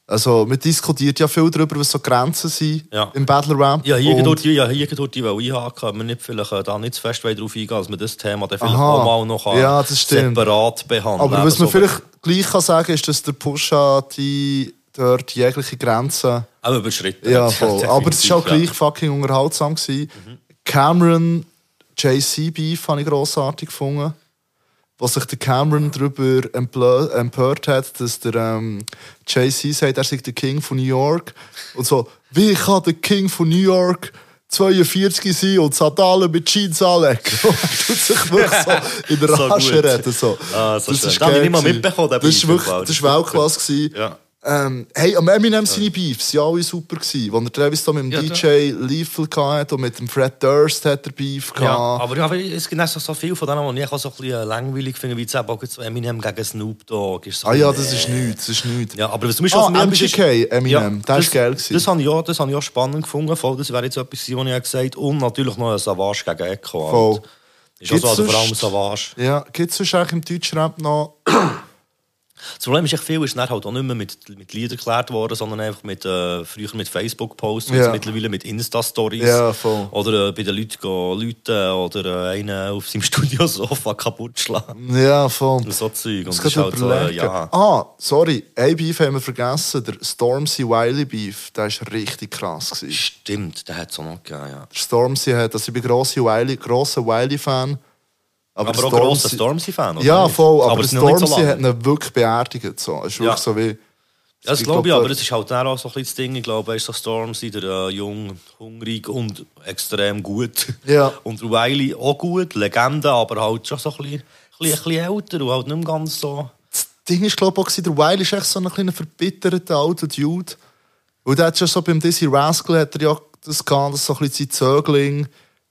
Also, man diskutiert ja viel darüber, was so Grenzen sind Ja. im Battle Rap. Ja, hier Und- durch die, ja, hier durch die will einhaken, wir nicht vielleicht äh, da nicht zu fest darauf eingehen, dass man das Thema dann vielleicht Aha. auch mal noch kann Ja, das stimmt. separat behandeln Aber was man Also, vielleicht gleich kann sagen ist, dass der Pusha T dort jegliche Grenzen Auch überschritten. Ja, [LAUGHS] voll. Aber es war auch gleich fucking unterhaltsam. Gewesen. Cameron JC Beef habe ich grossartig gefunden. Wo sich der Cameron darüber empört hat, dass der ähm, JC sagt, er sei der King von New York. Und so, wie kann der King von New York 42 sein und Sandalen mit Jeans anlegen? [LAUGHS] Und tut sich wirklich so [LAUGHS] in der So Rage gut. reden. So. Ah, so schön. ist Das habe ich nicht mal mitbekommen, Das ist Beef, wirklich das ist das Weltklasse. Ja. Ähm, hey, am Eminem seine Beefs waren alle super. Gewesen. Als er Travis da mit dem Ja, DJ Lethal hatte und mit dem Fred Durst hat er Beef Ja, gehabt. aber ja, aber es gibt so, so viel von denen, die ich auch so ein bisschen langweilig finde, wie jetzt so Eminem gegen Snoop Dogg. Ist so ah ja, das ist äh, nichts, das ist nichts. Ja, aber was zum Beispiel Ah, für mich etwas MGK, Eminem, der ist geil gewesen. Das habe ich, auch- das habe ich auch spannend gefunden. Voll, das wäre jetzt etwas, was ich gesagt habe. Und natürlich noch ein Savage gegen Echo. Voll. Ist auch so, Gibt's also vor allem Savage. Ja, gibt es sonst eigentlich im Deutschrap noch... Das Problem ist, echt viel ist dann halt auch nicht mehr mit, mit Liedern geklärt worden, sondern einfach mit, äh, früher mit Facebook-Posts, und Ja. mittlerweile mit Insta-Stories. Ja. Oder äh, bei den Leuten gehen Leute oder äh, einen auf seinem [LAUGHS] Studiosofa kaputt schlagen. Ja, voll. Und so Zeug. Und Das ist halt so, äh, ja. Ah, sorry, ein Beef haben wir vergessen. Der Stormzy Wiley Beef, der war richtig krass. Gewesen. Stimmt, der hat es auch noch gegeben, ja. Der Stormzy hat, also ich bin grosser Wiley, Aber, der auch grosser Stormzy-Fan, oder Ja, voll, aber, aber so Stormzy lange. hat ihn wirklich beerdigt. So. Es ist wirklich Ja. so wie... Ja, das Ich glaube ich, aber es ist halt auch so ein bisschen das Ding. Ich glaube, ist so Stormzy, der äh, jung, hungrig und extrem gut. Ja. [LAUGHS] Und Wiley auch gut, Legende, aber halt schon so ein bisschen, ein bisschen, bisschen älter und halt nicht mehr ganz so... das Ding ist, glaube ich, der Wiley ist echt so ein kleiner verbitterter alter Dude. Und der hat schon so beim Dizzy Rascal hat er ja das gehabt, dass so ein bisschen sein Zögling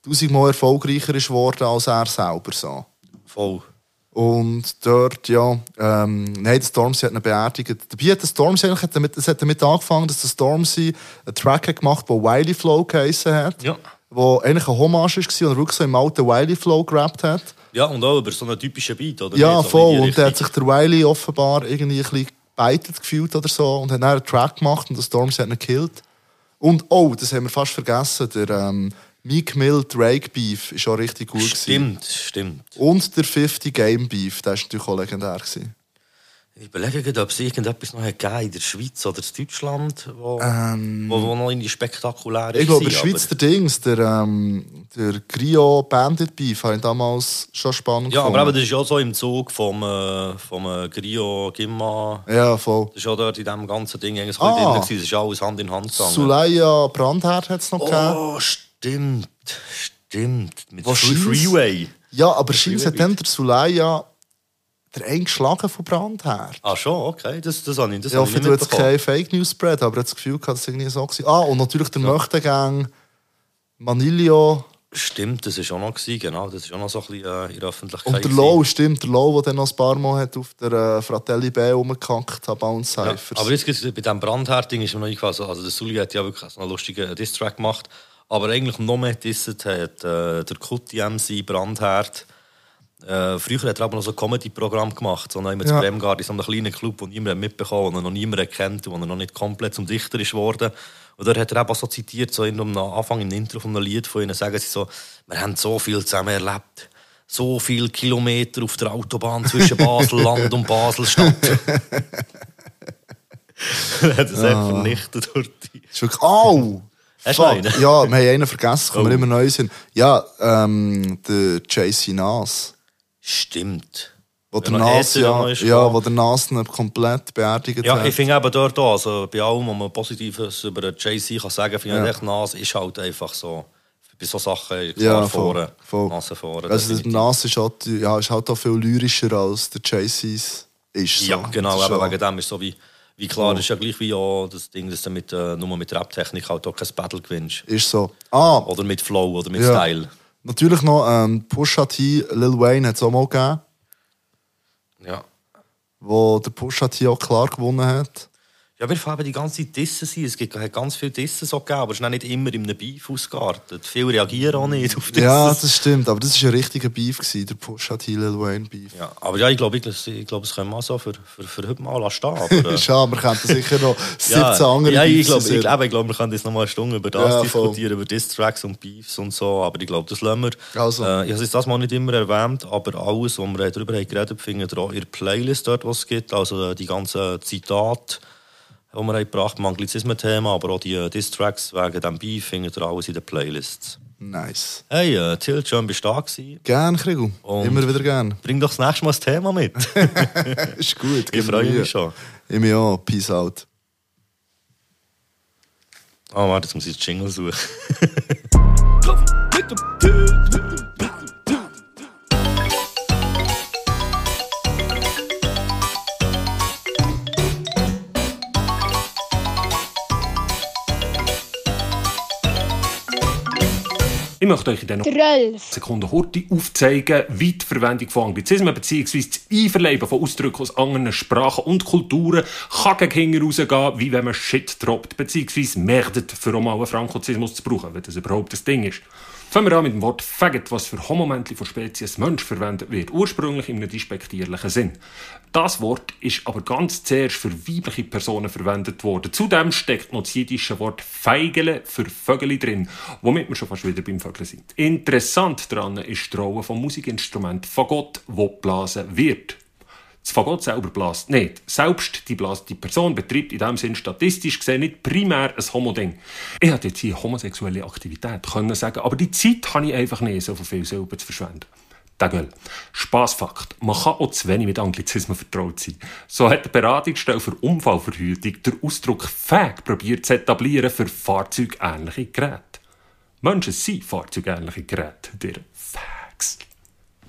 tausendmal erfolgreicher ist worden als er selber. So. Voll. Und dort, ja, ähm, nein, der Stormzy hat ihn beerdigt. Dabei hat der Stormzy eigentlich, hat damit, es hat damit angefangen, dass der Stormzy einen Track hat gemacht hat, der Wiley Flow geheissen hat. Ja. Wo eigentlich ein Hommage war und er wirklich so im alten Wiley Flow gerappt hat. Ja, und auch über so einen typischen Beat, oder? Ja, voll. Und dann hat sich der Wiley offenbar irgendwie ein bisschen gebeitet gefühlt oder so und hat dann einen Track gemacht und der Storms hat ihn gekillt. Und, oh, das haben wir fast vergessen, der ähm, Meek Mill Drake Beef ist auch richtig gut gewesen. Stimmt, stimmt. Und der 50 Game Beef, der ist natürlich auch legendär gewesen. Ich überlege gerade, ob es irgendetwas noch gegeben in der Schweiz oder in Deutschland, wo, Ähm, wo, wo noch irgendwie spektakulär ist. Ich glaube, in der war, Schweiz der Dings, der, ähm, der Grio Bandit Beef, habe ich damals schon spannend Ja, aber gefunden. eben, das ist ja so im Zug vom, äh, vom äh, Grio, Gimma. Ja, voll. Das ist ja dort in diesem ganzen Ding eigentlich Ah. drin. gewesen. Das ist alles Hand in Hand gegangen. Sulaya Brandherd hat es noch gegeben. Stimmt. Stimmt. Mit Was Free? Freeway. Ja, aber scheint hat dann der Sulaya der eingeschlagen von Brandherd. Ah, schon, okay. Das, das habe ich, das Ja, habe ich nicht du jetzt mitbekommen. kein Fake News Spread, aber ich das Gefühl dass es irgendwie so war. Ah, und natürlich der Möchtengang, Manilio Stimmt, das war auch noch, gewesen, genau. Das ist auch noch so ein bisschen äh, in der Öffentlichkeit. und der Low, stimmt, der Low, der dann noch ein paar Mal hat auf der äh, Fratelli B rumgekackt hat, Bounce Ja, Cyphers. aber jetzt bei diesem Brandherding ist mir noch eingefallen, also, also der Sully hat ja wirklich so einen lustigen Diss-Track gemacht, aber eigentlich noch mehr disset hat äh, der Kutti MC Brandherd. Äh, früher hat er aber noch so ein Comedy-Programm gemacht, so immer Ja. zu Bremgard in so einem kleinen Club, wo niemand mitbekommen hat, er noch niemand kennt, wo er noch nicht komplett zum Dichter ist worden. Und dort hat er eben auch so zitiert, so in einem Anfang im Intro von einem Lied von ihnen, sagen sie so, wir haben so viel zusammen erlebt. So viele Kilometer auf der Autobahn zwischen [LAUGHS] Basel-Land und Basel-Stadt. [LAUGHS] er hat es echt vernichtet durch die... au! Hast du Fuck. einen? Ja, wir haben einen vergessen, wir Oh. immer neu sind. Ja, ähm, der JC Nas. Stimmt. Wo der Nas, ja, ja, wo der Nas komplett beerdigt Ja, hat. ich finde eben dort auch, also bei allem, was man Positives über den JC kann sagen, finde ich Ja. echt, Nas ist halt einfach so, bei so Sachen klar Ja, vorne. Nase vorne. Also der. Nas ist halt, ja, ist halt auch viel lyrischer als der JC's ist. So. Ja, genau, eben ja- wegen dem ist so wie, wie klar, Oh. das ist ja gleich wie auch das Ding, dass du mit, äh, nur mit Rap-Technik halt auch kein Battle gewinnst. Ist so. Ah, Oder mit Flow oder mit Ja. Style. natürlich noch ähm, Pusha T, Lil Wayne hat es auch mal gegeben, Ja. wo der Pusha T auch klar gewonnen hat. Ja, wir fangen die ganze Zeit Dissen sein. Es gibt hat ganz viele Dissen so gegeben, aber es ist auch nicht immer in einem Beef ausgeartet. Viele reagieren auch nicht auf Dissen. Ja, das stimmt, aber das war ein richtiger Beef, gewesen, der Pusha T, Lil Wayne Beef. Ja, aber ja, ich glaube, ich, ich glaube, es können wir so für, für, für heute mal stehen. Aber, äh, [LAUGHS] Schade, wir könnten sicher noch 17 [LAUGHS] ja, andere ja, ich glaube, ich, glaube, ich glaube, wir können jetzt noch mal eine Stunde über das Ja, diskutieren, über Diss-Tracks und Beefs und so, aber ich glaube, das lassen wir. Also. Äh, ich habe es das mal nicht immer erwähnt, aber alles, was wir darüber haben geredet findet ihr auch in der Playlist dort, was es gibt. Also äh, die ganzen Zitate, die wir haben gebracht haben, Anglizismen-Thema, aber auch die äh, Diss-Tracks wegen dem Beef findet ihr alles in den Playlists. Nice. Hey, äh, Till, schön bist du da gewesen. Gern, Krigu. Und- Immer wieder gern. Bring doch das nächste Mal das Thema mit. [LAUGHS] Ist gut. ich freue mich schon. Ich mich auch. Peace out. Ah, warte, jetzt muss ich den Jingle suchen. [LAUGHS] Ich möchte euch in diesen 12. Sekunden Horti aufzeigen, wie die Verwendung von Anglizismen bzw. das Einverleiben von Ausdrücken aus anderen Sprachen und Kulturen kann gegen hinten rausgehen, wie wenn man Shit droppt bzw. merdet, für um mal einen Frankozismus zu brauchen, wenn das überhaupt das Ding ist. Fangen wir an mit dem Wort Faggot, was für Homomännchen von Spezies Mensch verwendet wird, ursprünglich in einem despektierlichen Sinn. Das Wort ist aber ganz zuerst für weibliche Personen verwendet worden. Zudem steckt noch das jiddische Wort Feigele für Vögel drin, womit wir schon fast wieder beim Vögel sind. Interessant daran ist die Rolle vom Musikinstrument Fagott, wo geblasen wird. Das Fagott selber bläst nicht. Selbst die blasende Person betreibt in diesem Sinn statistisch gesehen nicht primär ein Homo-Ding. Ich hätte jetzt hier homosexuelle Aktivität können sagen, aber die Zeit habe ich einfach nicht, so viel Silber zu verschwenden. Dagel. Spaßfakt. Man kann auch zu wenig mit Anglizismen vertraut sein. So hat die Beratungsstelle für Unfallverhütung den Ausdruck «Fag» probiert zu etablieren für fahrzeugähnliche Geräte. Menschen sind fahrzeugähnliche Geräte, der Fags.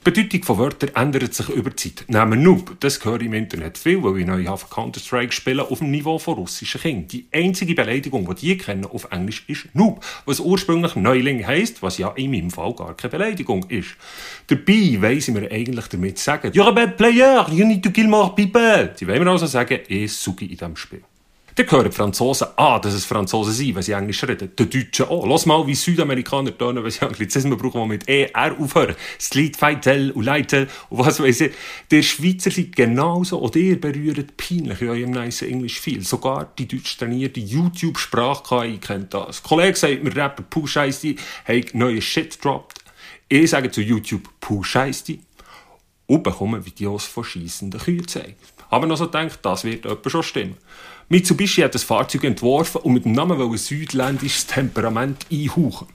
Die Bedeutung von Wörtern ändert sich über die Zeit. Nehmen Noob, das höre ich im Internet viel, weil ich neu Counter-Strike spiele auf dem Niveau von russischen Kindern. Die einzige Beleidigung, die die kennen auf Englisch, ist Noob, was ursprünglich Neuling heisst, was ja in meinem Fall gar keine Beleidigung ist. Dabei weiss ich mir eigentlich damit sagen, «You're a bad player, you need to kill more people». Sie wollen mir also sagen, ich suche in diesem Spiel. Ihr hört die Franzosen an, dass es Franzosen sind, wenn sie Englisch reden. Die Deutschen auch. Lass mal, wie Südamerikaner tönen, wenn sie Anglizismen brauchen, die mit ER aufhören. Lied Feitel und Leitel und was weiß ich. Der Schweizer sind genauso, oder ihr berührt peinlich in eurem nice Englisch viel. Sogar die deutsch trainierte YouTube-Sprache-KI kennt das. Ein Kollege sagt mir, Rapper Puh Scheisse, hat neue Shit dropped. Ich sage zu YouTube Puh Scheisse und bekomme Videos von schießenden Kühen gezeigt. Haben noch so gedacht, das wird etwa schon stimmen. Mitsubishi hat das Fahrzeug entworfen und mit dem Namen wollen südländisches Temperament einhauchen.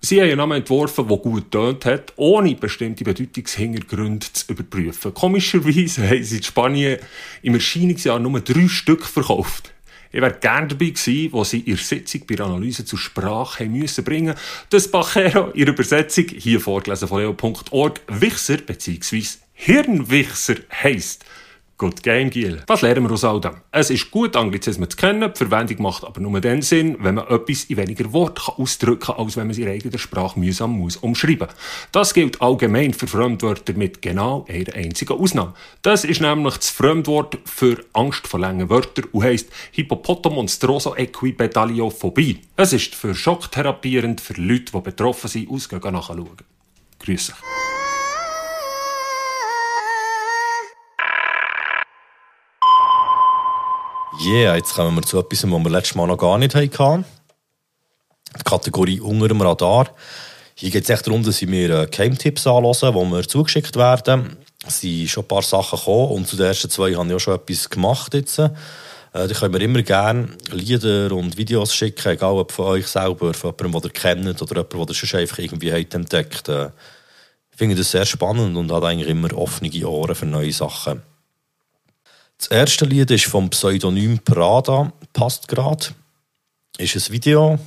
Sie haben einen Namen entworfen, der gut tönt hat, ohne bestimmte Bedeutungshintergründe zu überprüfen. Komischerweise haben sie in Spanien im Erscheinungsjahr nur drei Stück verkauft. Ich wäre gerne dabei gewesen, wo sie ihre Sitzung bei der Analyse zur Sprache müssen bringen. Das Bachero, ihre Übersetzung, hier vorgelesen von leo.org, Wichser bzw. Hirnwichser heisst. Good game, Giel. Was lernen wir aus all dem? Es ist gut, Anglizismen zu kennen, die Verwendung macht aber nur den Sinn, wenn man etwas in weniger Worten ausdrücken kann, als wenn man es in eigener Sprache mühsam muss umschreiben. Das gilt allgemein für Fremdwörter mit genau einer einzigen Ausnahme. Das ist nämlich das Fremdwort für Angst vor langen Wörtern und heisst Hippopotomonstroso equipedaliophobie. Es ist für schocktherapierend für Leute, die betroffen sind, ausgehen nachschauen. Grüße. Yeah, jetzt kommen wir zu etwas, was wir letztes Mal noch gar nicht hatten. Die Kategorie unter dem Radar. Hier geht es echt darum, dass mir äh, Game-Tipps anhören, die mir zugeschickt werden. Es sind schon ein paar Sachen gekommen und zu den ersten zwei habe ich auch schon etwas gemacht jetzt. Äh, da können wir immer gerne Lieder und Videos schicken, egal ob von euch selber, von jemandem, den ihr kennt oder jemandem, den ihr schon einfach irgendwie habt entdeckt. Äh, ich finde das sehr spannend und habe eigentlich immer offene Ohren für neue Sachen. Das erste Lied ist vom Pseudonym Prada, passt gerade. Ist ein Video.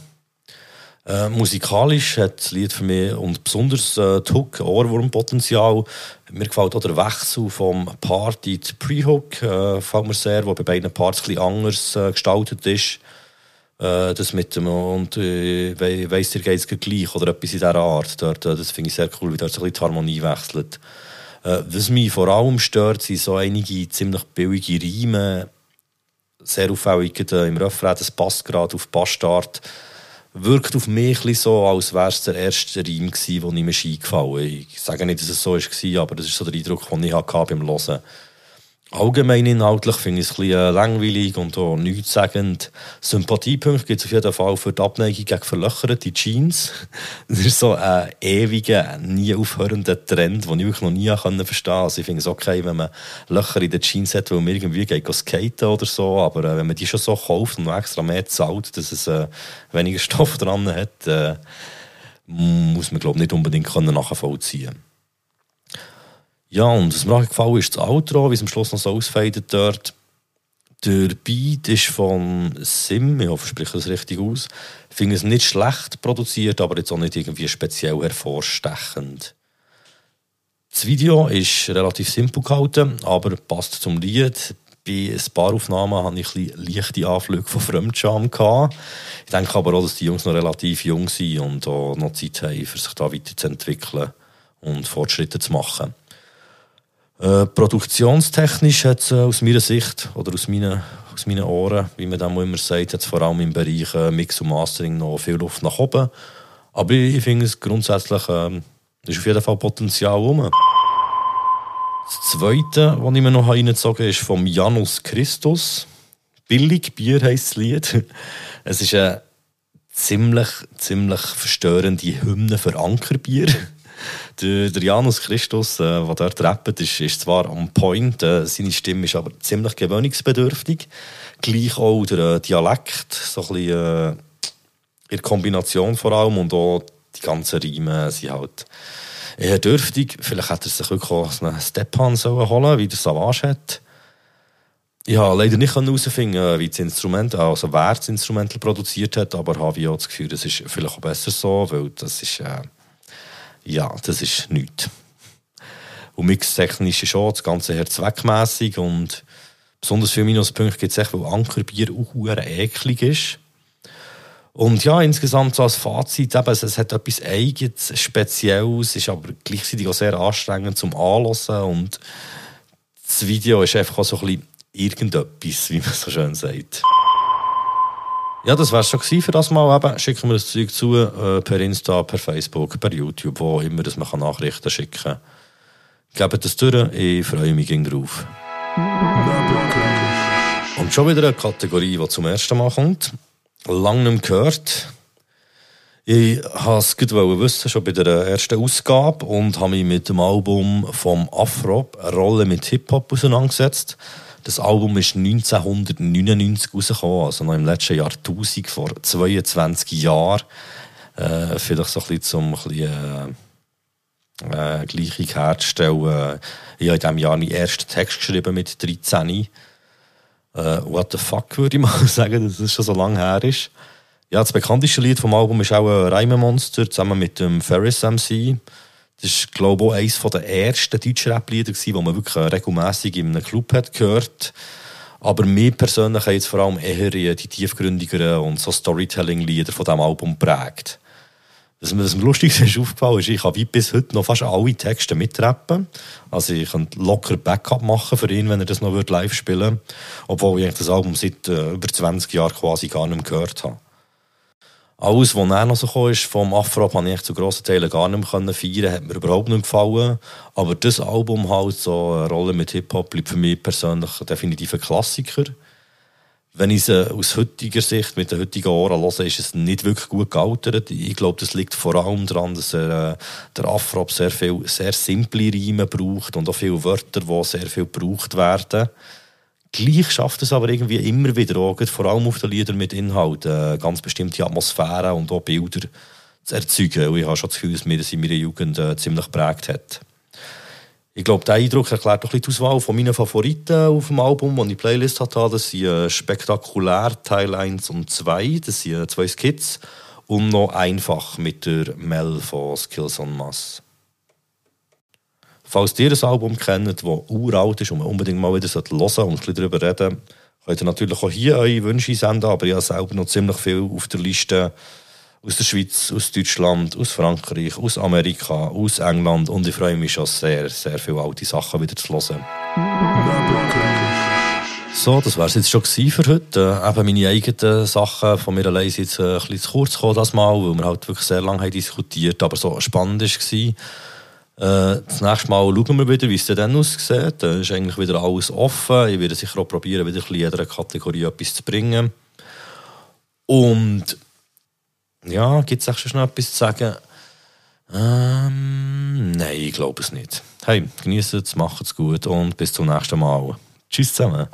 Äh, musikalisch hat das Lied für mich und besonders äh, die Hook, Ohrwurmpotenzial. Mir gefällt auch der Wechsel vom Party zu Pre-Hook, äh, gefällt mir sehr, wo bei beiden Parts bisschen anders äh, gestaltet ist. Äh, das mit dem, und äh, we weiss, dir geht's gleich oder etwas in dieser Art. Dort, äh, das finde ich sehr cool, wie dort so ein bisschen die Harmonie wechselt. Äh, was mich vor allem stört, sind so einige ziemlich billige Reime. Sehr auffällig äh, im Refrain, das passt gerade auf Bastard. Wirkt auf mich so, als wäre es der erste Reim der mir eingefallen Ich sage nicht, dass es so war, aber das ist so der Eindruck, den ich hatte beim Hören. Allgemein inhaltlich finde ich es ein bisschen langweilig und auch nichtssagend. Sympathiepunkte gibt es auf jeden Fall für die Abneigung gegen verlöcherte Jeans. [LAUGHS] Das ist so ein ewiger, nie aufhörender Trend, den ich wirklich noch nie verstehen konnte. Also ich finde es okay, wenn man Löcher in den Jeans hat, weil man irgendwie geht skaten oder so, aber äh, wenn man die schon so kauft und extra mehr zahlt, dass es äh, weniger [LAUGHS] Stoff dran hat, äh, muss man glaube ich nicht unbedingt nachvollziehen können. Ja, und was mir auch gefallen ist, das Outro, wie es am Schluss noch so ausfeidet dort. Der Beat ist von Sim, ich hoffe, ich spreche das richtig aus. Ich finde es nicht schlecht produziert, aber jetzt auch nicht irgendwie speziell hervorstechend. Das Video ist relativ simpel gehalten, aber passt zum Lied. Bei ein paar Aufnahmen hatte ich leichte Anflüge von Fremdscham. Ich denke aber auch, dass die Jungs noch relativ jung sind und auch noch Zeit haben, sich da weiterzuentwickeln und Fortschritte zu machen. Äh, produktionstechnisch hat es äh, aus meiner Sicht oder aus meinen, aus meinen Ohren, wie man dann immer sagt, hat vor allem im Bereich äh, Mix und Mastering noch viel Luft nach oben. Aber ich, ich finde es grundsätzlich äh, ist auf jeden Fall Potenzial rum. Das Zweite, was ich mir noch reingezogen habe, ist vom Janus Christus. Billig Bier heisst das Lied. Es ist eine ziemlich, ziemlich verstörende Hymne für Ankerbier. Der, Janus Christus, äh, der dort rappt, ist, ist zwar on point, äh, seine Stimme ist aber ziemlich gewöhnungsbedürftig. Gleich auch der äh, Dialekt, so ein bisschen äh, in Kombination vor allem und auch die ganzen Reime sind halt eher dürftig. Vielleicht hätte er sich wirklich auch einen Stepan holen wie der Savage hat. Ich habe leider nicht herausfinden, wie das Instrument, also wer das Instrumental produziert hat, aber habe ich auch das Gefühl, das ist vielleicht auch besser so, weil das ist, äh, ja, das ist nichts. Und mixtechnisch ist schon das Ganze eher zweckmässig und besonders viele Minuspunkte gibt es echt, weil Ankerbier auch eklig ist. Und ja, insgesamt so als Fazit, eben, es, hat etwas Eigenes, Spezielles, ist aber gleichzeitig auch sehr anstrengend zum Anhören und das Video ist einfach auch so ein bisschen irgendetwas, wie man so schön sagt. Ja, das wär's schon für das Mal. Eben, schicken wir das Zeug zu, äh, per Insta, per Facebook, per YouTube, wo immer, dass man kann Nachrichten schicken kann. Gebt es durch, ich freue mich drauf. Und schon wieder eine Kategorie, die zum ersten Mal kommt. Lang nicht gehört. Ich wollte es wissen, schon bei der ersten Ausgabe, und habe mich mit dem Album vom Afro, Rolle mit Hip-Hop, auseinandergesetzt. Das Album ist 1999 rausgekommen, also noch im letzten Jahrtausend, vor 22 Jahren. Äh, vielleicht so ein bisschen zum ein bisschen, äh, äh, Gleichung herzustellen. Ich habe in diesem Jahr meinen ersten Text geschrieben mit 13. Äh, what the fuck, würde ich [LAUGHS] mal sagen, dass es schon so lange her ist. Ja, das bekannteste Lied vom Album ist auch Reimemonster zusammen mit dem Ferris MC. Das ist, glaube ich, auch eines der ersten deutschen Rap-Lieder, die man wirklich regelmässig in einem Club hat gehört. Aber mir persönlich haben jetzt vor allem eher die tiefgründigeren und so Storytelling-Lieder von diesem Album prägt. Was mir das Lustigste [LAUGHS] ist aufgefallen ist, ich wie bis heute noch fast alle Texte mitrappen. Also ich könnte locker Backup machen für ihn, wenn er das noch live spielen würde. Obwohl ich das Album seit äh, über 20 Jahren quasi gar nicht mehr gehört habe. Alles, was dann noch so kam, ist, vom Afro habe ich zu grossen Teilen gar nicht mehr feiern hat mir überhaupt nicht gefallen. Aber das Album halt, so eine Rolle mit Hip-Hop, bleibt für mich persönlich definitiv ein Klassiker. Wenn ich es aus heutiger Sicht, mit den heutigen Ohren höre, ist es nicht wirklich gut gealtert. Ich glaube, das liegt vor allem daran, dass er, äh, der Afro sehr viel, sehr simple Reime braucht und auch viele Wörter, die sehr viel gebraucht werden. Gleich schafft es aber irgendwie immer wieder, auch, vor allem auf den Liedern mit Inhalt, äh, ganz bestimmte Atmosphären und auch Bilder zu erzeugen. Und ich habe schon das Gefühl, dass mir das in meiner Jugend äh, ziemlich geprägt hat. Ich glaube, der Eindruck erklärt doch ein bisschen die Auswahl von meinen Favoriten auf dem Album, das ich Playlist hatte. Das sind äh, spektakulär Teil 1 und 2. Das sind äh, zwei Skits. Und noch einfach mit der Mel von Skills on Mass. Falls ihr das Album kennt, das uralt ist und man unbedingt mal wieder hören sollte und ein darüber reden, könnt ihr natürlich auch hier eure Wünsche senden, aber ich habe selber noch ziemlich viel auf der Liste aus der Schweiz, aus Deutschland, aus Frankreich, aus Amerika, aus England und ich freue mich schon sehr, sehr viele alte Sachen wieder zu hören. So, das war es jetzt schon für heute. Eben meine eigenen Sachen von mir allein sind jetzt äh, ein bisschen zu kurz gekommen, das Mal, weil wir halt wirklich sehr lange haben diskutiert aber so spannend war. Äh, das nächste Mal schauen wir wieder, wie es dann aussieht. Da ist eigentlich wieder alles offen. Ich werde sicher auch probieren, wieder in jeder Kategorie etwas zu bringen. Und ja, gibt es auch schon etwas zu sagen? Ähm, nein, ich glaube es nicht. Hey, genießt es, macht es gut und bis zum nächsten Mal. Tschüss zusammen.